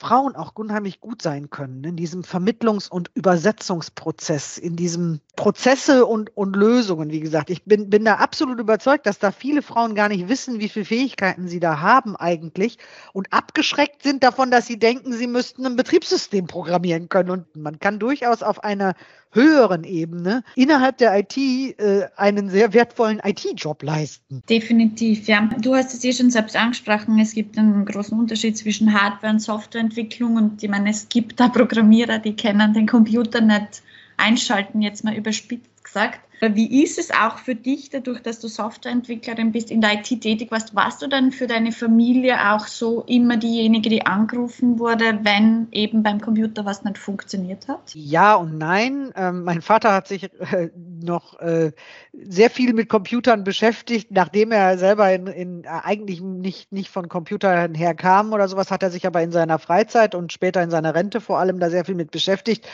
Frauen auch unheimlich gut sein können, in diesem Vermittlungs- und Übersetzungsprozess, in diesem Prozesse und, und Lösungen, wie gesagt. Ich bin, bin da absolut überzeugt, dass da viele Frauen gar nicht wissen, wie viele Fähigkeiten sie da haben eigentlich und abgeschreckt sind davon, dass sie denken, sie müssten ein Betriebssystem programmieren können. Und man kann durchaus auf einer höheren Ebene innerhalb der IT äh, einen sehr wertvollen IT-Job leisten. Definitiv, ja. Du hast es eh schon selbst angesprochen, es gibt einen großen Unterschied zwischen Hardware- und Softwareentwicklung und ich meine, es gibt da Programmierer, die können den Computer nicht einschalten, jetzt mal überspitzt gesagt. Wie ist es auch für dich, dadurch, dass du Softwareentwicklerin bist, in der IT tätig warst? Warst du dann für deine Familie auch so immer diejenige, die angerufen wurde, wenn eben beim Computer was nicht funktioniert hat? Ja und nein. Ähm, mein Vater hat sich äh, noch äh, sehr viel mit Computern beschäftigt, nachdem er selber in, in, äh, eigentlich nicht, nicht von Computern her kam oder sowas, hat er sich aber in seiner Freizeit und später in seiner Rente vor allem da sehr viel mit beschäftigt.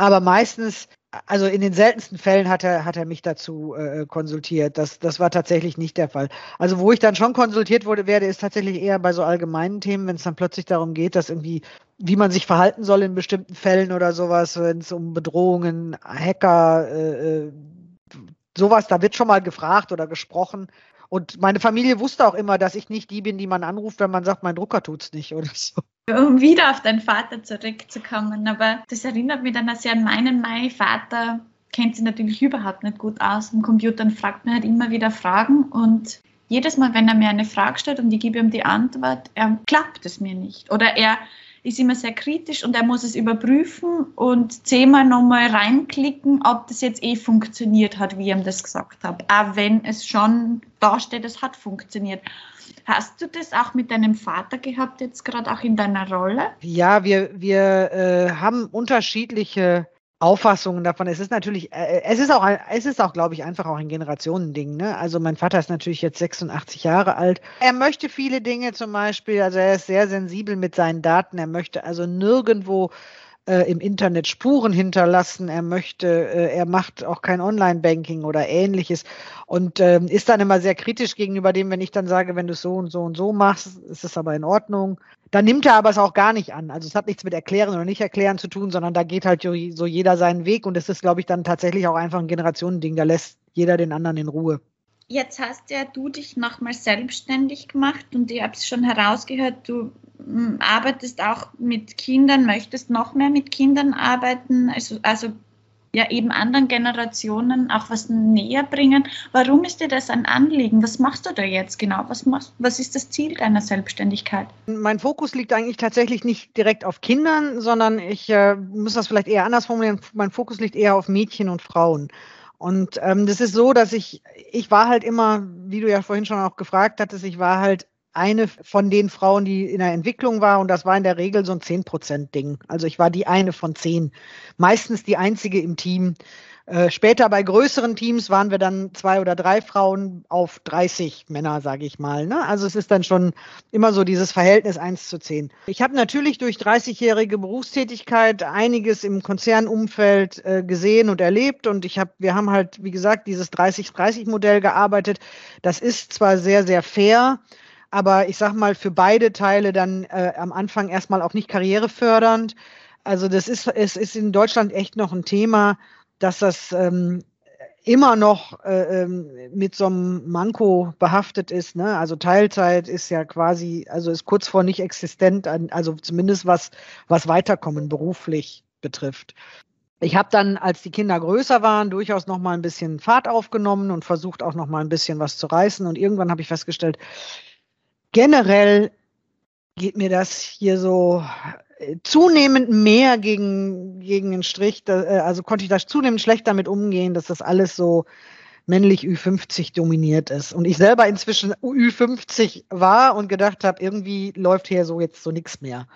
Aber meistens also in den seltensten Fällen hat er, hat er mich dazu äh, konsultiert. Das, das war tatsächlich nicht der Fall. Also wo ich dann schon konsultiert wurde, werde, ist tatsächlich eher bei so allgemeinen Themen, wenn es dann plötzlich darum geht, dass irgendwie, wie man sich verhalten soll in bestimmten Fällen oder sowas, wenn es um Bedrohungen, Hacker, äh, äh, sowas, da wird schon mal gefragt oder gesprochen. Und meine Familie wusste auch immer, dass ich nicht die bin, die man anruft, wenn man sagt, mein Drucker tut's nicht oder so um wieder auf deinen Vater zurückzukommen. Aber das erinnert mich dann sehr an meinen Mein Vater kennt sich natürlich überhaupt nicht gut aus am Computer und fragt mir halt immer wieder Fragen und jedes Mal, wenn er mir eine Frage stellt und ich gebe ihm die Antwort, er klappt es mir nicht. Oder er ist immer sehr kritisch und er muss es überprüfen und zehnmal nochmal reinklicken, ob das jetzt eh funktioniert hat, wie ich ihm das gesagt habe. Auch wenn es schon da steht, es hat funktioniert. Hast du das auch mit deinem Vater gehabt, jetzt gerade auch in deiner Rolle? Ja, wir, wir äh, haben unterschiedliche Auffassungen davon. Es ist natürlich, äh, es ist auch, es ist auch, glaube ich, einfach auch ein Generationending. Ne? Also mein Vater ist natürlich jetzt 86 Jahre alt. Er möchte viele Dinge zum Beispiel, also er ist sehr sensibel mit seinen Daten. Er möchte also nirgendwo äh, im Internet Spuren hinterlassen. Er möchte, äh, er macht auch kein Online-Banking oder ähnliches und äh, ist dann immer sehr kritisch gegenüber dem, wenn ich dann sage, wenn du es so und so und so machst, ist es aber in Ordnung. Dann nimmt er aber es auch gar nicht an. Also es hat nichts mit Erklären oder nicht Erklären zu tun, sondern da geht halt so jeder seinen Weg und es ist, glaube ich, dann tatsächlich auch einfach ein Generationending. Da lässt jeder den anderen in Ruhe. Jetzt hast ja du dich nochmal selbstständig gemacht und ich habe es schon herausgehört, du arbeitest auch mit Kindern, möchtest noch mehr mit Kindern arbeiten. Also, also ja eben anderen Generationen auch was näher bringen. Warum ist dir das ein Anliegen? Was machst du da jetzt genau? Was, machst, was ist das Ziel deiner Selbstständigkeit? Mein Fokus liegt eigentlich tatsächlich nicht direkt auf Kindern, sondern ich äh, muss das vielleicht eher anders formulieren. Mein Fokus liegt eher auf Mädchen und Frauen. Und ähm, das ist so, dass ich, ich war halt immer, wie du ja vorhin schon auch gefragt hattest, ich war halt eine von den Frauen, die in der Entwicklung war und das war in der Regel so ein 10-Prozent-Ding. Also ich war die eine von zehn, meistens die einzige im Team. Äh, später bei größeren Teams waren wir dann zwei oder drei Frauen auf 30 Männer, sage ich mal. Ne? Also es ist dann schon immer so dieses Verhältnis 1 zu 10. Ich habe natürlich durch 30-jährige Berufstätigkeit einiges im Konzernumfeld äh, gesehen und erlebt und ich habe, wir haben halt, wie gesagt, dieses 30-30-Modell gearbeitet. Das ist zwar sehr, sehr fair, aber ich sag mal für beide Teile dann äh, am Anfang erstmal auch nicht karrierefördernd. Also das ist, es ist in Deutschland echt noch ein Thema, dass das ähm, immer noch äh, ähm, mit so einem Manko behaftet ist. Ne? Also Teilzeit ist ja quasi, also ist kurz vor nicht existent, also zumindest was, was Weiterkommen beruflich betrifft. Ich habe dann, als die Kinder größer waren, durchaus noch mal ein bisschen Fahrt aufgenommen und versucht auch noch mal ein bisschen was zu reißen. Und irgendwann habe ich festgestellt, generell geht mir das hier so äh, zunehmend mehr gegen, gegen den Strich. Äh, also konnte ich da zunehmend schlecht damit umgehen, dass das alles so männlich Ü50 dominiert ist. Und ich selber inzwischen Ü50 war und gedacht habe, irgendwie läuft hier so jetzt so nichts mehr.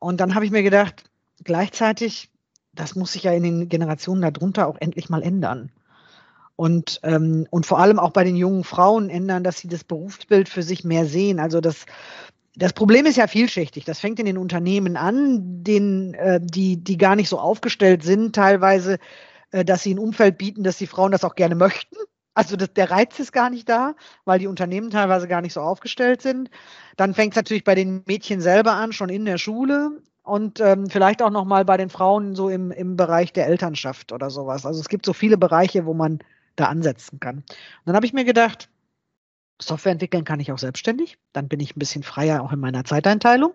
Und dann habe ich mir gedacht, gleichzeitig, das muss sich ja in den Generationen darunter auch endlich mal ändern und, ähm, und vor allem auch bei den jungen Frauen ändern, dass sie das Berufsbild für sich mehr sehen. Also das, das Problem ist ja vielschichtig. Das fängt in den Unternehmen an, denen, äh, die, die gar nicht so aufgestellt sind, teilweise, äh, dass sie ein Umfeld bieten, dass die Frauen das auch gerne möchten. Also das, der Reiz ist gar nicht da, weil die Unternehmen teilweise gar nicht so aufgestellt sind. Dann fängt es natürlich bei den Mädchen selber an, schon in der Schule und ähm, vielleicht auch noch mal bei den Frauen so im, im Bereich der Elternschaft oder sowas. Also es gibt so viele Bereiche, wo man da ansetzen kann. Und dann habe ich mir gedacht, Software entwickeln kann ich auch selbstständig. Dann bin ich ein bisschen freier auch in meiner Zeiteinteilung.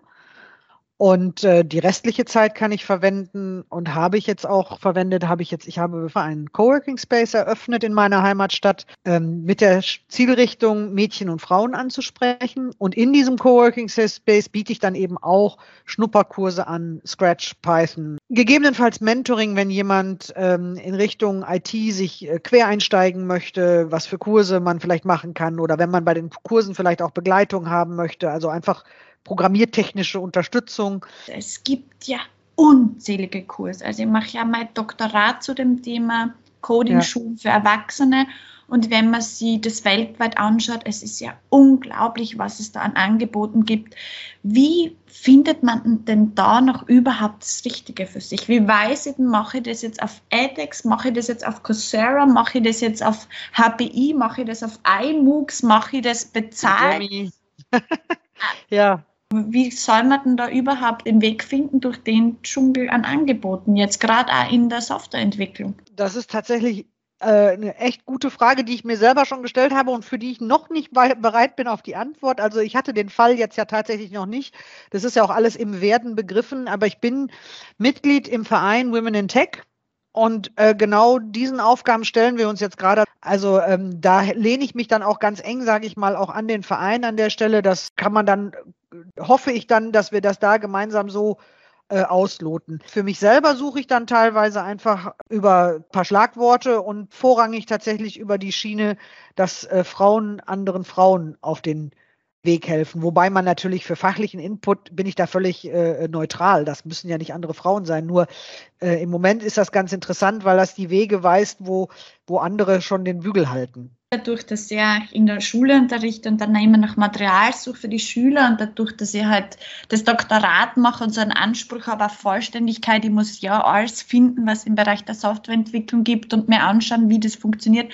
Und äh, die restliche Zeit kann ich verwenden und habe ich jetzt auch verwendet, habe ich jetzt, ich habe einen Coworking Space eröffnet in meiner Heimatstadt ähm, mit der Zielrichtung, Mädchen und Frauen anzusprechen. Und in diesem Coworking Space biete ich dann eben auch Schnupperkurse an, Scratch, Python. Gegebenenfalls Mentoring, wenn jemand ähm, in Richtung IT sich äh, quer einsteigen möchte, was für Kurse man vielleicht machen kann oder wenn man bei den Kursen vielleicht auch Begleitung haben möchte. Also einfach programmiertechnische Unterstützung. Es gibt ja unzählige Kurse. Also ich mache ja mein Doktorat zu dem Thema Coding-Schulen ja. für Erwachsene. Und wenn man sich das weltweit anschaut, es ist ja unglaublich, was es da an Angeboten gibt. Wie findet man denn da noch überhaupt das Richtige für sich? Wie weiß ich denn, mache ich das jetzt auf edX, mache ich das jetzt auf Coursera, mache ich das jetzt auf HPI, mache ich das auf iMoocs, mache ich das bezahlt? ja. Wie soll man denn da überhaupt den Weg finden durch den Dschungel an Angeboten, jetzt gerade auch in der Softwareentwicklung? Das ist tatsächlich äh, eine echt gute Frage, die ich mir selber schon gestellt habe und für die ich noch nicht bereit bin auf die Antwort. Also ich hatte den Fall jetzt ja tatsächlich noch nicht. Das ist ja auch alles im Werden begriffen, aber ich bin Mitglied im Verein Women in Tech. Und äh, genau diesen Aufgaben stellen wir uns jetzt gerade. Also ähm, da lehne ich mich dann auch ganz eng, sage ich mal, auch an den Verein an der Stelle. Das kann man dann hoffe ich dann, dass wir das da gemeinsam so äh, ausloten. Für mich selber suche ich dann teilweise einfach über ein paar Schlagworte und vorrangig tatsächlich über die Schiene, dass äh, Frauen anderen Frauen auf den Weg helfen. Wobei man natürlich für fachlichen Input bin ich da völlig äh, neutral. Das müssen ja nicht andere Frauen sein. Nur äh, im Moment ist das ganz interessant, weil das die Wege weist, wo, wo andere schon den Bügel halten. Dadurch, dass ich in der Schule unterrichte und dann immer nach Material suche für die Schüler und dadurch, dass ich halt das Doktorat mache und so einen Anspruch habe auf Vollständigkeit, ich muss ja alles finden, was im Bereich der Softwareentwicklung gibt und mir anschauen, wie das funktioniert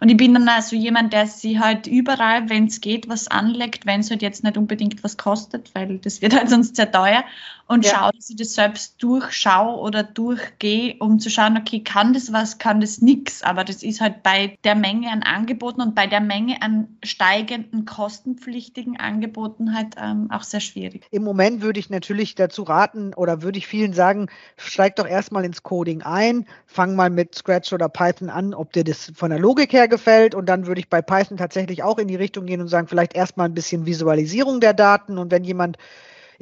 und ich bin dann also jemand, der sich halt überall, wenn es geht, was anlegt, wenn es halt jetzt nicht unbedingt was kostet, weil das wird halt sonst sehr teuer. Und ja. schaue, dass ich das selbst durchschaue oder durchgehe, um zu schauen, okay, kann das was, kann das nichts. Aber das ist halt bei der Menge an Angeboten und bei der Menge an steigenden kostenpflichtigen Angeboten halt ähm, auch sehr schwierig. Im Moment würde ich natürlich dazu raten oder würde ich vielen sagen, steig doch erstmal ins Coding ein, fang mal mit Scratch oder Python an, ob dir das von der Logik her gefällt und dann würde ich bei Python tatsächlich auch in die Richtung gehen und sagen, vielleicht erstmal ein bisschen Visualisierung der Daten und wenn jemand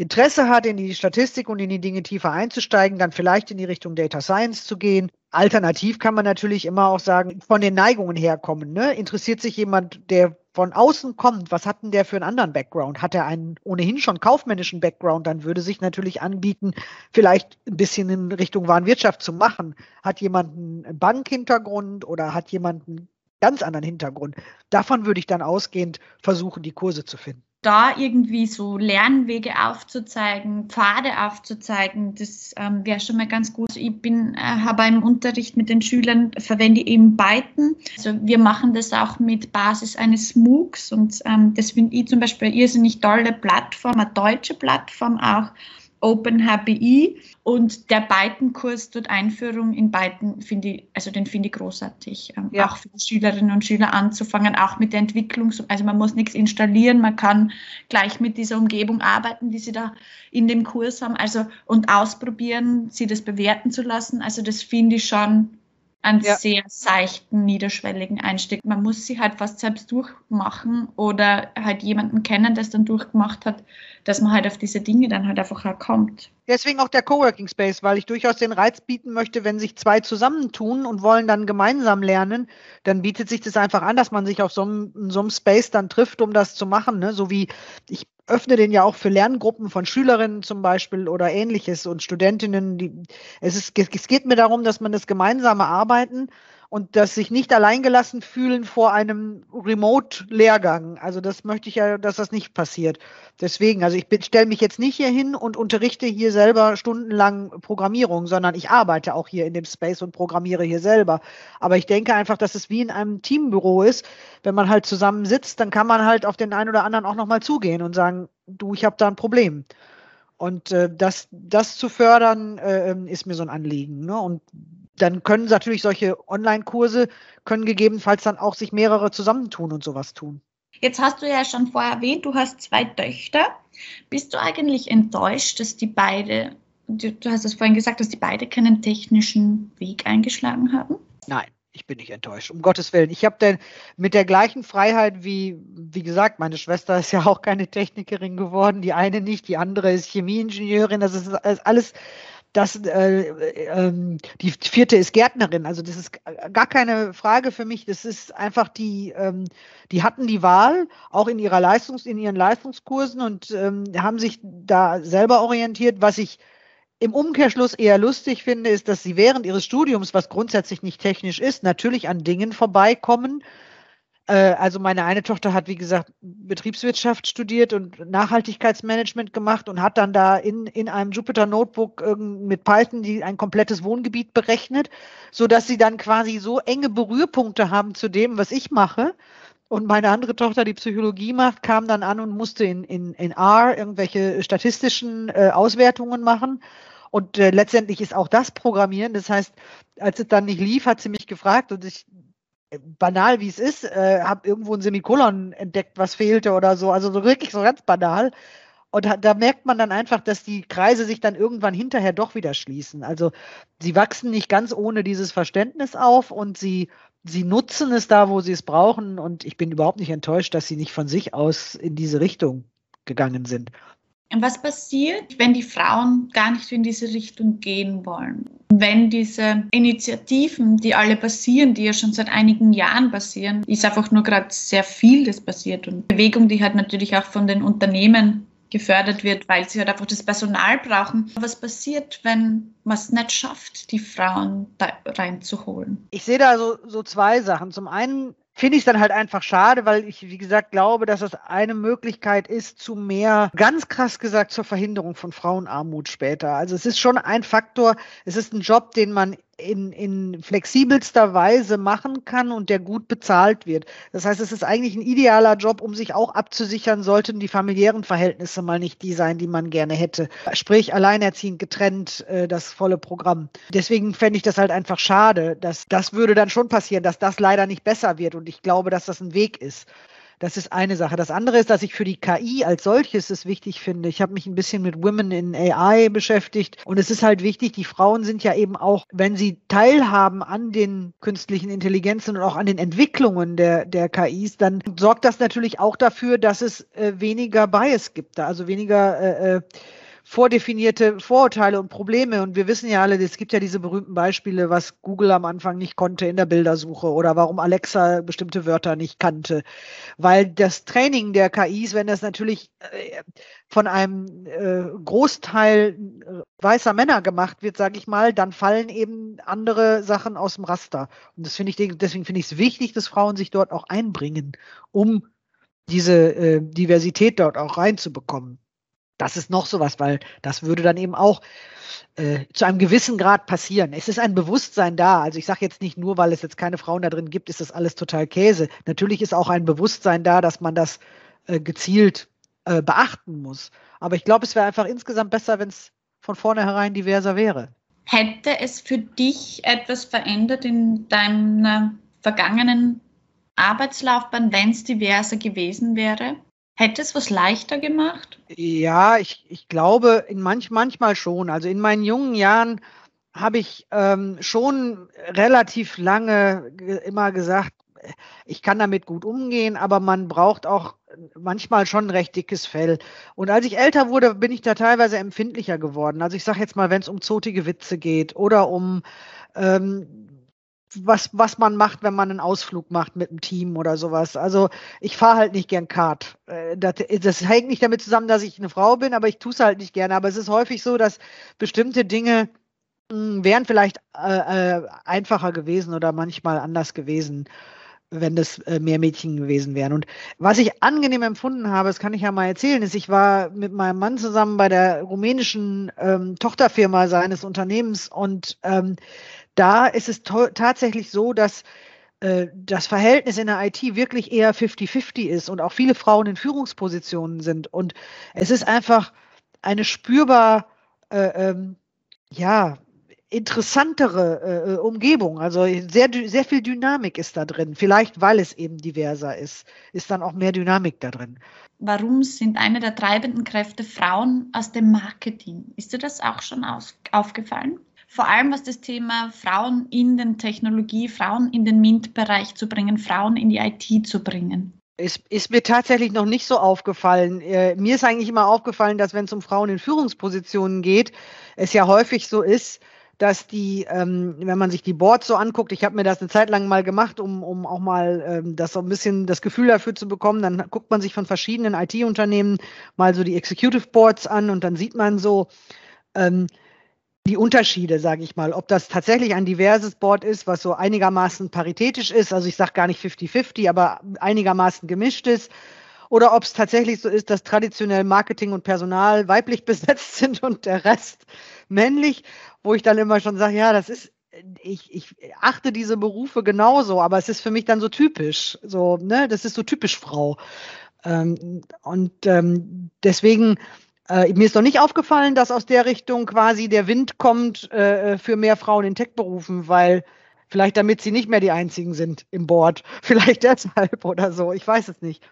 Interesse hat, in die Statistik und in die Dinge tiefer einzusteigen, dann vielleicht in die Richtung Data Science zu gehen. Alternativ kann man natürlich immer auch sagen, von den Neigungen herkommen. Ne? Interessiert sich jemand, der von außen kommt, was hat denn der für einen anderen Background? Hat er einen ohnehin schon kaufmännischen Background, dann würde sich natürlich anbieten, vielleicht ein bisschen in Richtung Warenwirtschaft zu machen. Hat jemand einen Bankhintergrund oder hat jemand einen ganz anderen Hintergrund? Davon würde ich dann ausgehend versuchen, die Kurse zu finden da irgendwie so Lernwege aufzuzeigen, Pfade aufzuzeigen, das ähm, wäre schon mal ganz gut. Ich bin, äh, habe im Unterricht mit den Schülern, verwende eben Byten. Also wir machen das auch mit Basis eines MOOCs und ähm, das finde ich zum Beispiel eine irrsinnig tolle Plattform, eine deutsche Plattform auch, OpenHBI und der Byten-Kurs dort Einführung in Byten finde ich, also den finde ich großartig. Ähm, ja. Auch für die Schülerinnen und Schüler anzufangen, auch mit der Entwicklung. Also man muss nichts installieren, man kann gleich mit dieser Umgebung arbeiten, die sie da in dem Kurs haben. Also und ausprobieren, sie das bewerten zu lassen. Also das finde ich schon einen ja. sehr seichten, niederschwelligen Einstieg. Man muss sie halt fast selbst durchmachen oder halt jemanden kennen, der es dann durchgemacht hat, dass man halt auf diese Dinge dann halt einfach auch kommt. Deswegen auch der Coworking Space, weil ich durchaus den Reiz bieten möchte, wenn sich zwei zusammentun und wollen dann gemeinsam lernen, dann bietet sich das einfach an, dass man sich auf so einem, so einem Space dann trifft, um das zu machen. Ne? So wie ich öffne den ja auch für Lerngruppen von Schülerinnen zum Beispiel oder ähnliches und Studentinnen. Die, es, ist, es geht mir darum, dass man das gemeinsame Arbeiten und das sich nicht alleingelassen fühlen vor einem Remote-Lehrgang. Also das möchte ich ja, dass das nicht passiert. Deswegen, also ich stelle mich jetzt nicht hier hin und unterrichte hier selber stundenlang Programmierung, sondern ich arbeite auch hier in dem Space und programmiere hier selber. Aber ich denke einfach, dass es wie in einem Teambüro ist. Wenn man halt zusammen sitzt, dann kann man halt auf den einen oder anderen auch nochmal zugehen und sagen, du, ich habe da ein Problem. Und äh, das, das zu fördern, äh, ist mir so ein Anliegen. Ne? Und dann können natürlich solche Online-Kurse, können gegebenenfalls dann auch sich mehrere zusammentun und sowas tun. Jetzt hast du ja schon vorher erwähnt, du hast zwei Töchter. Bist du eigentlich enttäuscht, dass die beide, du, du hast es vorhin gesagt, dass die beide keinen technischen Weg eingeschlagen haben? Nein ich bin nicht enttäuscht, um Gottes Willen. Ich habe denn mit der gleichen Freiheit wie, wie gesagt, meine Schwester ist ja auch keine Technikerin geworden, die eine nicht, die andere ist Chemieingenieurin, das ist alles das, äh, äh, die vierte ist Gärtnerin. Also das ist gar keine Frage für mich. Das ist einfach die, ähm, die hatten die Wahl, auch in ihrer Leistungs, in ihren Leistungskursen und ähm, haben sich da selber orientiert. Was ich im Umkehrschluss eher lustig finde, ist, dass sie während ihres Studiums, was grundsätzlich nicht technisch ist, natürlich an Dingen vorbeikommen, äh, also meine eine Tochter hat, wie gesagt, Betriebswirtschaft studiert und Nachhaltigkeitsmanagement gemacht und hat dann da in, in einem Jupyter Notebook mit Python die ein komplettes Wohngebiet berechnet, so dass sie dann quasi so enge Berührpunkte haben zu dem, was ich mache. Und meine andere Tochter, die Psychologie macht, kam dann an und musste in, in, in R irgendwelche statistischen äh, Auswertungen machen. Und äh, letztendlich ist auch das Programmieren. Das heißt, als es dann nicht lief, hat sie mich gefragt und ich banal wie es ist, äh, habe irgendwo ein Semikolon entdeckt, was fehlte oder so. Also so wirklich so ganz banal. Und da, merkt man dann einfach, dass die Kreise sich dann irgendwann hinterher doch wieder schließen. Also sie wachsen nicht ganz ohne dieses Verständnis auf und sie, sie nutzen es da, wo sie es brauchen. Und ich bin überhaupt nicht enttäuscht, dass sie nicht von sich aus in diese Richtung gegangen sind. Was passiert, wenn die Frauen gar nicht in diese Richtung gehen wollen? Wenn diese Initiativen, die alle passieren, die ja schon seit einigen Jahren passieren, ist einfach nur gerade sehr viel, das passiert. Und Bewegung, die halt natürlich auch von den Unternehmen gefördert wird, weil sie halt einfach das Personal brauchen. Was passiert, wenn man es nicht schafft, die Frauen da reinzuholen? Ich sehe da so, so zwei Sachen. Zum einen finde ich dann halt einfach schade, weil ich, wie gesagt, glaube, dass das eine Möglichkeit ist zu mehr, ganz krass gesagt, zur Verhinderung von Frauenarmut später. Also es ist schon ein Faktor, es ist ein Job, den man in, in flexibelster Weise machen kann und der gut bezahlt wird. Das heißt, es ist eigentlich ein idealer Job, um sich auch abzusichern, sollten die familiären Verhältnisse mal nicht die sein, die man gerne hätte. Sprich, alleinerziehend getrennt, äh, das volle Programm. Deswegen fände ich das halt einfach schade. Dass, das würde dann schon passieren, dass das leider nicht besser wird. Und ich glaube, dass das ein Weg ist. Das ist eine Sache. Das andere ist, dass ich für die KI als solches es wichtig finde. Ich habe mich ein bisschen mit Women in AI beschäftigt und es ist halt wichtig, die Frauen sind ja eben auch, wenn sie teilhaben an den künstlichen Intelligenzen und auch an den Entwicklungen der, der KIs, dann sorgt das natürlich auch dafür, dass es äh, weniger Bias gibt, also weniger äh, äh vordefinierte Vorurteile und Probleme. Und wir wissen ja alle, es gibt ja diese berühmten Beispiele, was Google am Anfang nicht konnte in der Bildersuche oder warum Alexa bestimmte Wörter nicht kannte. Weil das Training der KIs, wenn das natürlich äh, von einem äh, Großteil äh, weißer Männer gemacht wird, sage ich mal, dann fallen eben andere Sachen aus dem Raster. Und das finde ich, deswegen finde ich es wichtig, dass Frauen sich dort auch einbringen, um diese äh, Diversität dort auch reinzubekommen. Das ist noch sowas, weil das würde dann eben auch äh, zu einem gewissen Grad passieren. Es ist ein Bewusstsein da. Also ich sage jetzt nicht nur, weil es jetzt keine Frauen da drin gibt, ist das alles total Käse. Natürlich ist auch ein Bewusstsein da, dass man das äh, gezielt äh, beachten muss. Aber ich glaube, es wäre einfach insgesamt besser, wenn es von vornherein diverser wäre. Hätte es für dich etwas verändert in deiner vergangenen Arbeitslaufbahn, wenn es diverser gewesen wäre? Hätte es was leichter gemacht? Ja, ich, ich glaube, in manch, manchmal schon. Also in meinen jungen Jahren habe ich ähm, schon relativ lange immer gesagt, ich kann damit gut umgehen, aber man braucht auch manchmal schon recht dickes Fell. Und als ich älter wurde, bin ich da teilweise empfindlicher geworden. Also ich sage jetzt mal, wenn es um zotige Witze geht oder um ähm, was, was man macht, wenn man einen Ausflug macht mit einem Team oder sowas. Also ich fahre halt nicht gern Kart. Äh, das, das, hängt nicht damit zusammen, dass ich eine Frau bin, aber ich tue es halt nicht gerne. Aber es ist häufig so, dass bestimmte Dinge mh, hm, wären vielleicht äh, äh, einfacher gewesen oder manchmal anders gewesen, wenn das äh, mehr Mädchen gewesen wären. Und was ich angenehm empfunden habe, das kann ich ja mal erzählen, ist, ich war mit meinem Mann zusammen bei der rumänischen ähm, Tochterfirma seines Unternehmens und ähm, da ist es tatsächlich so, dass äh, das Verhältnis in der IT wirklich eher 50-50 ist und auch viele Frauen in Führungspositionen sind. Und es ist einfach eine spürbar, äh, ähm, ja, interessantere äh, äh Umgebung. Also sehr, sehr viel Dynamik ist da drin. Vielleicht, weil es eben diverser ist, ist dann auch mehr Dynamik da drin. Warum sind eine der treibenden Kräfte Frauen aus dem Marketing? Ist dir das auch schon aufgefallen? Vor allem was das Thema Frauen in den Technologie, Frauen in den MINT-Bereich zu bringen, Frauen in die IT zu bringen. Ist, ist mir tatsächlich noch nicht so aufgefallen. Äh, mir ist eigentlich immer aufgefallen, dass wenn es um Frauen in Führungspositionen geht, es ja häufig so ist, dass die, ähm, wenn man sich die Boards so anguckt, ich habe mir das eine Zeit lang mal gemacht, um, um auch mal ähm, das so ein bisschen das Gefühl dafür zu bekommen, dann guckt man sich von verschiedenen IT-Unternehmen mal so die Executive Boards an und dann sieht man so, ähm, die Unterschiede, sage ich mal, ob das tatsächlich ein diverses Board ist, was so einigermaßen paritätisch ist, also ich sage gar nicht 50-50, aber einigermaßen gemischt ist, oder ob es tatsächlich so ist, dass traditionell Marketing und Personal weiblich besetzt sind und der Rest männlich, wo ich dann immer schon sage, ja, das ist, ich, ich achte diese Berufe genauso, aber es ist für mich dann so typisch, so, ne, das ist so typisch Frau. Ähm, und ähm, deswegen äh, mir ist noch nicht aufgefallen, dass aus der Richtung quasi der Wind kommt äh, für mehr Frauen in Tech-Berufen, weil vielleicht damit sie nicht mehr die einzigen sind im Board. Vielleicht deshalb oder so. Ich weiß es nicht.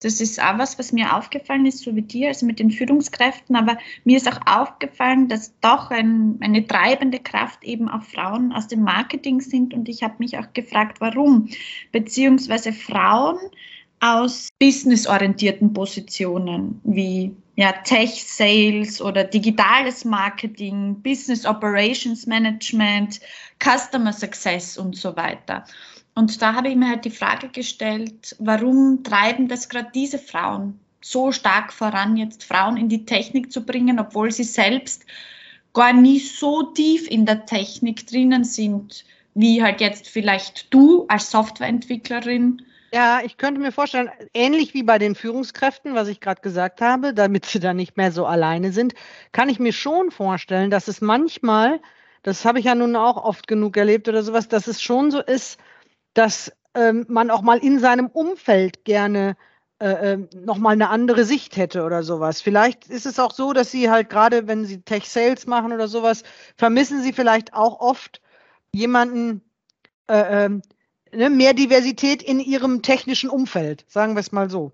Das ist auch was, was mir aufgefallen ist, so wie dir, also mit den Führungskräften. Aber mir ist auch aufgefallen, dass doch ein, eine treibende Kraft eben auch Frauen aus dem Marketing sind. Und ich habe mich auch gefragt, warum. Beziehungsweise Frauen aus businessorientierten Positionen wie ja, Tech Sales oder digitales Marketing, Business Operations Management, Customer Success und so weiter. Und da habe ich mir halt die Frage gestellt, warum treiben das gerade diese Frauen so stark voran, jetzt Frauen in die Technik zu bringen, obwohl sie selbst gar nie so tief in der Technik drinnen sind, wie halt jetzt vielleicht du als Softwareentwicklerin ja, ich könnte mir vorstellen, ähnlich wie bei den Führungskräften, was ich gerade gesagt habe, damit sie dann nicht mehr so alleine sind, kann ich mir schon vorstellen, dass es manchmal das habe ich ja nun auch oft genug erlebt oder sowas, dass es schon so ist, dass ähm, man auch mal in seinem Umfeld gerne äh, ähm, nochmal eine andere Sicht hätte oder sowas. Vielleicht ist es auch so, dass Sie halt gerade, wenn Sie Tech-Sales machen oder sowas, vermissen Sie vielleicht auch oft jemanden, äh, äh, ne, mehr Diversität in Ihrem technischen Umfeld, sagen wir es mal so.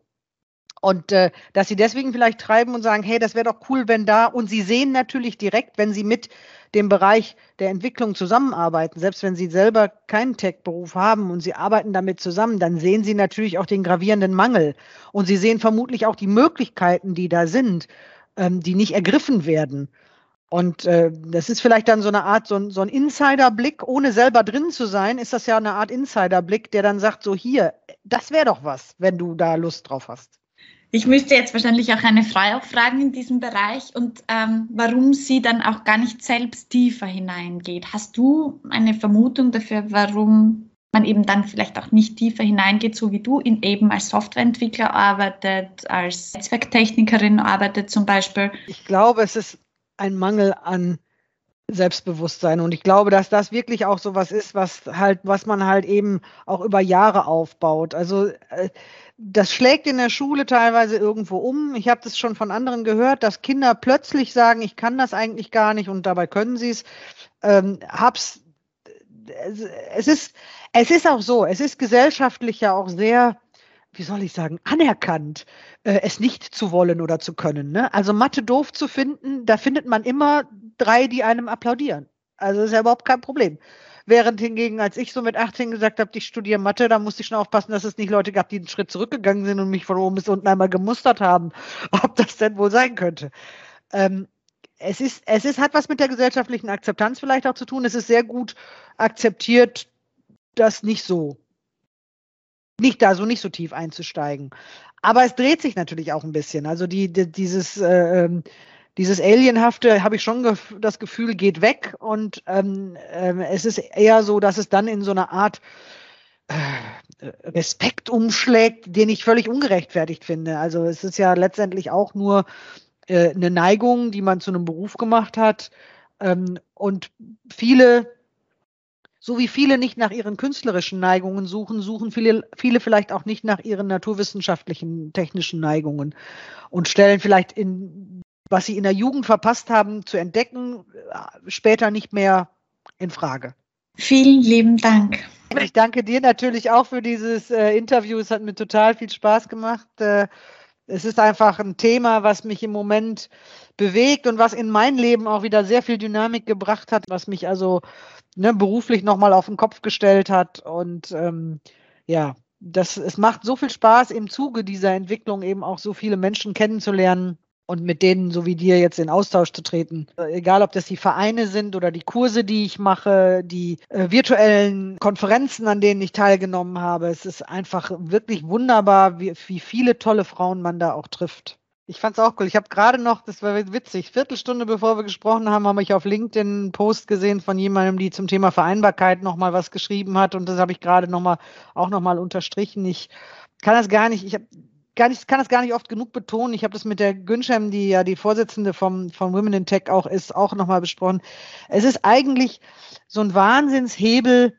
Und äh, dass sie deswegen vielleicht treiben und sagen, hey, das wäre doch cool, wenn da, und sie sehen natürlich direkt, wenn sie mit dem Bereich der Entwicklung zusammenarbeiten, selbst wenn sie selber keinen Tech-Beruf haben und sie arbeiten damit zusammen, dann sehen sie natürlich auch den gravierenden Mangel. Und sie sehen vermutlich auch die Möglichkeiten, die da sind, ähm, die nicht ergriffen werden. Und äh, das ist vielleicht dann so eine Art, so ein, so ein Insiderblick, ohne selber drin zu sein, ist das ja eine Art Insiderblick, der dann sagt, so hier, das wäre doch was, wenn du da Lust drauf hast. Ich müsste jetzt wahrscheinlich auch eine Frau fragen in diesem Bereich und ähm, warum sie dann auch gar nicht selbst tiefer hineingeht. Hast du eine Vermutung dafür, warum man eben dann vielleicht auch nicht tiefer hineingeht, so wie du in, eben als Softwareentwickler arbeitet, als Netzwerktechnikerin arbeitet zum Beispiel? Ich glaube, es ist ein Mangel an Selbstbewusstsein. Und ich glaube, dass das wirklich auch so was ist, was halt, was man halt eben auch über Jahre aufbaut. Also äh, das schlägt in der Schule teilweise irgendwo um. Ich habe das schon von anderen gehört, dass Kinder plötzlich sagen, ich kann das eigentlich gar nicht und dabei können sie es. Ähm, hab's, es ist, es ist auch so, es ist gesellschaftlich ja auch sehr, wie soll ich sagen, anerkannt, äh, es nicht zu wollen oder zu können. Ne? Also Mathe doof zu finden, da findet man immer drei, die einem applaudieren. Also ist ja überhaupt kein Problem. Während hingegen, als ich so mit 18 gesagt habe, ich studiere Mathe, da musste ich schon aufpassen, dass es nicht Leute gab, die einen Schritt zurückgegangen sind und mich von oben bis unten einmal gemustert haben, ob das denn wohl sein könnte. Ähm, es ist, es ist, hat was mit der gesellschaftlichen Akzeptanz vielleicht auch zu tun. Es ist sehr gut akzeptiert, das nicht so, nicht da so nicht so tief einzusteigen. Aber es dreht sich natürlich auch ein bisschen. Also die, die dieses, äh, ähm, dieses Alienhafte, habe ich schon gef das Gefühl, geht weg. Und ähm, äh, es ist eher so, dass es dann in so eine Art äh, Respekt umschlägt, den ich völlig ungerechtfertigt finde. Also es ist ja letztendlich auch nur äh, eine Neigung, die man zu einem Beruf gemacht hat. Ähm, und viele so wie viele nicht nach ihren künstlerischen Neigungen suchen, suchen viele, viele vielleicht auch nicht nach ihren naturwissenschaftlichen, technischen Neigungen und stellen vielleicht in was sie in der Jugend verpasst haben zu entdecken, äh, später nicht mehr in Frage. Vielen lieben Dank. Ich danke dir natürlich auch für dieses äh, Interview. Es hat mir total viel Spaß gemacht. Äh, es ist einfach ein Thema, was mich im Moment bewegt und was in mein Leben auch wieder sehr viel Dynamik gebracht hat, was mich also ne, beruflich nochmal auf den Kopf gestellt hat. Und ähm, ja, das, es macht so viel Spaß im Zuge dieser Entwicklung eben auch so viele Menschen kennenzulernen und mit denen, so wie dir, jetzt in Austausch zu treten. Äh, egal, ob das die Vereine sind oder die Kurse, die ich mache, die äh, virtuellen Konferenzen, an denen ich teilgenommen habe. Es ist einfach wirklich wunderbar, wie, wie viele tolle Frauen man da auch trifft. Ich fand es auch cool. Ich habe gerade noch, das war witzig, Viertelstunde bevor wir gesprochen haben, habe ich auf LinkedIn einen Post gesehen von jemandem, die zum Thema Vereinbarkeit nochmal was geschrieben hat und das habe ich gerade noch mal, auch nochmal unterstrichen. Ich kann das gar nicht, ich habe gar nicht, kann das gar nicht oft genug betonen. Ich habe das mit der Günschem, die ja die Vorsitzende vom, von Women in Tech auch ist, auch nochmal besprochen. Es ist eigentlich so ein Wahnsinnshebel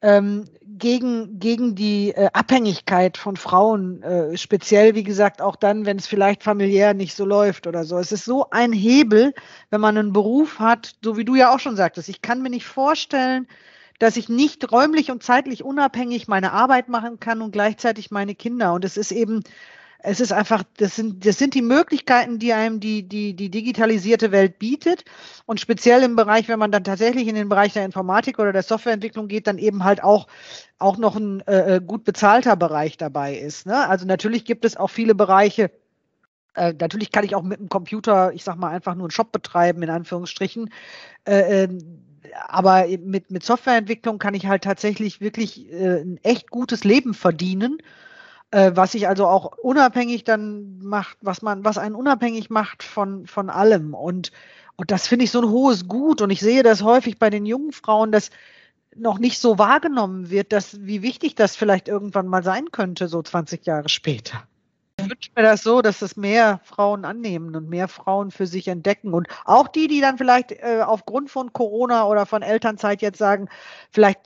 ähm, gegen, gegen die äh, Abhängigkeit von Frauen, äh, speziell, wie gesagt, auch dann, wenn es vielleicht familiär nicht so läuft oder so. Es ist so ein Hebel, wenn man einen Beruf hat, so wie du ja auch schon sagtest. Ich kann mir nicht vorstellen, dass ich nicht räumlich und zeitlich unabhängig meine Arbeit machen kann und gleichzeitig meine Kinder. Und es ist eben, es ist einfach, das sind, das sind die Möglichkeiten, die einem die, die, die digitalisierte Welt bietet. Und speziell im Bereich, wenn man dann tatsächlich in den Bereich der Informatik oder der Softwareentwicklung geht, dann eben halt auch, auch noch ein äh, äh gut bezahlter Bereich dabei ist. Ne? Also natürlich gibt es auch viele Bereiche, äh, natürlich kann ich auch mit dem Computer, ich sag mal, einfach nur einen Shop betreiben, in Anführungsstrichen. Äh, ähm, aber mit, mit Softwareentwicklung kann ich halt tatsächlich wirklich äh, ein echt gutes Leben verdienen, äh, was sich also auch unabhängig dann macht, was man, was einen unabhängig macht von, von allem. Und, und das finde ich so ein hohes Gut. Und ich sehe das häufig bei den jungen Frauen, dass noch nicht so wahrgenommen wird, dass, wie wichtig das vielleicht irgendwann mal sein könnte, so 20 Jahre später. Wünsche mir das so, dass es mehr Frauen annehmen und mehr Frauen für sich entdecken. Und auch die, die dann vielleicht äh, aufgrund von Corona oder von Elternzeit jetzt sagen, vielleicht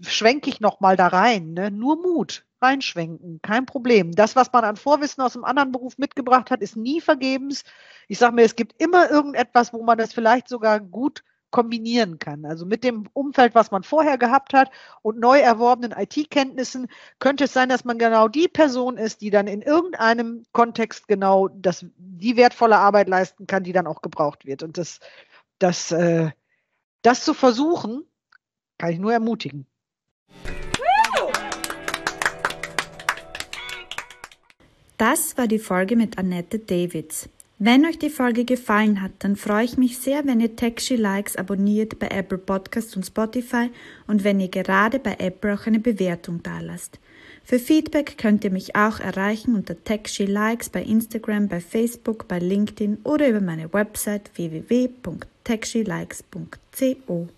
schwenke ich noch mal da rein. Ne? Nur Mut reinschwenken, kein Problem. Das, was man an Vorwissen aus einem anderen Beruf mitgebracht hat, ist nie vergebens. Ich sage mir, es gibt immer irgendetwas, wo man das vielleicht sogar gut kombinieren kann. Also mit dem Umfeld, was man vorher gehabt hat und neu erworbenen IT-Kenntnissen könnte es sein, dass man genau die Person ist, die dann in irgendeinem Kontext genau das, die wertvolle Arbeit leisten kann, die dann auch gebraucht wird. Und das, das, äh, das zu versuchen, kann ich nur ermutigen. Das war die Folge mit Annette Davids. Wenn euch die Folge gefallen hat, dann freue ich mich sehr, wenn ihr TechShe Likes abonniert bei Apple Podcasts und Spotify und wenn ihr gerade bei Apple auch eine Bewertung dalasst. Für Feedback könnt ihr mich auch erreichen unter TechShe Likes bei Instagram, bei Facebook, bei LinkedIn oder über meine Website www.techshelikes.co.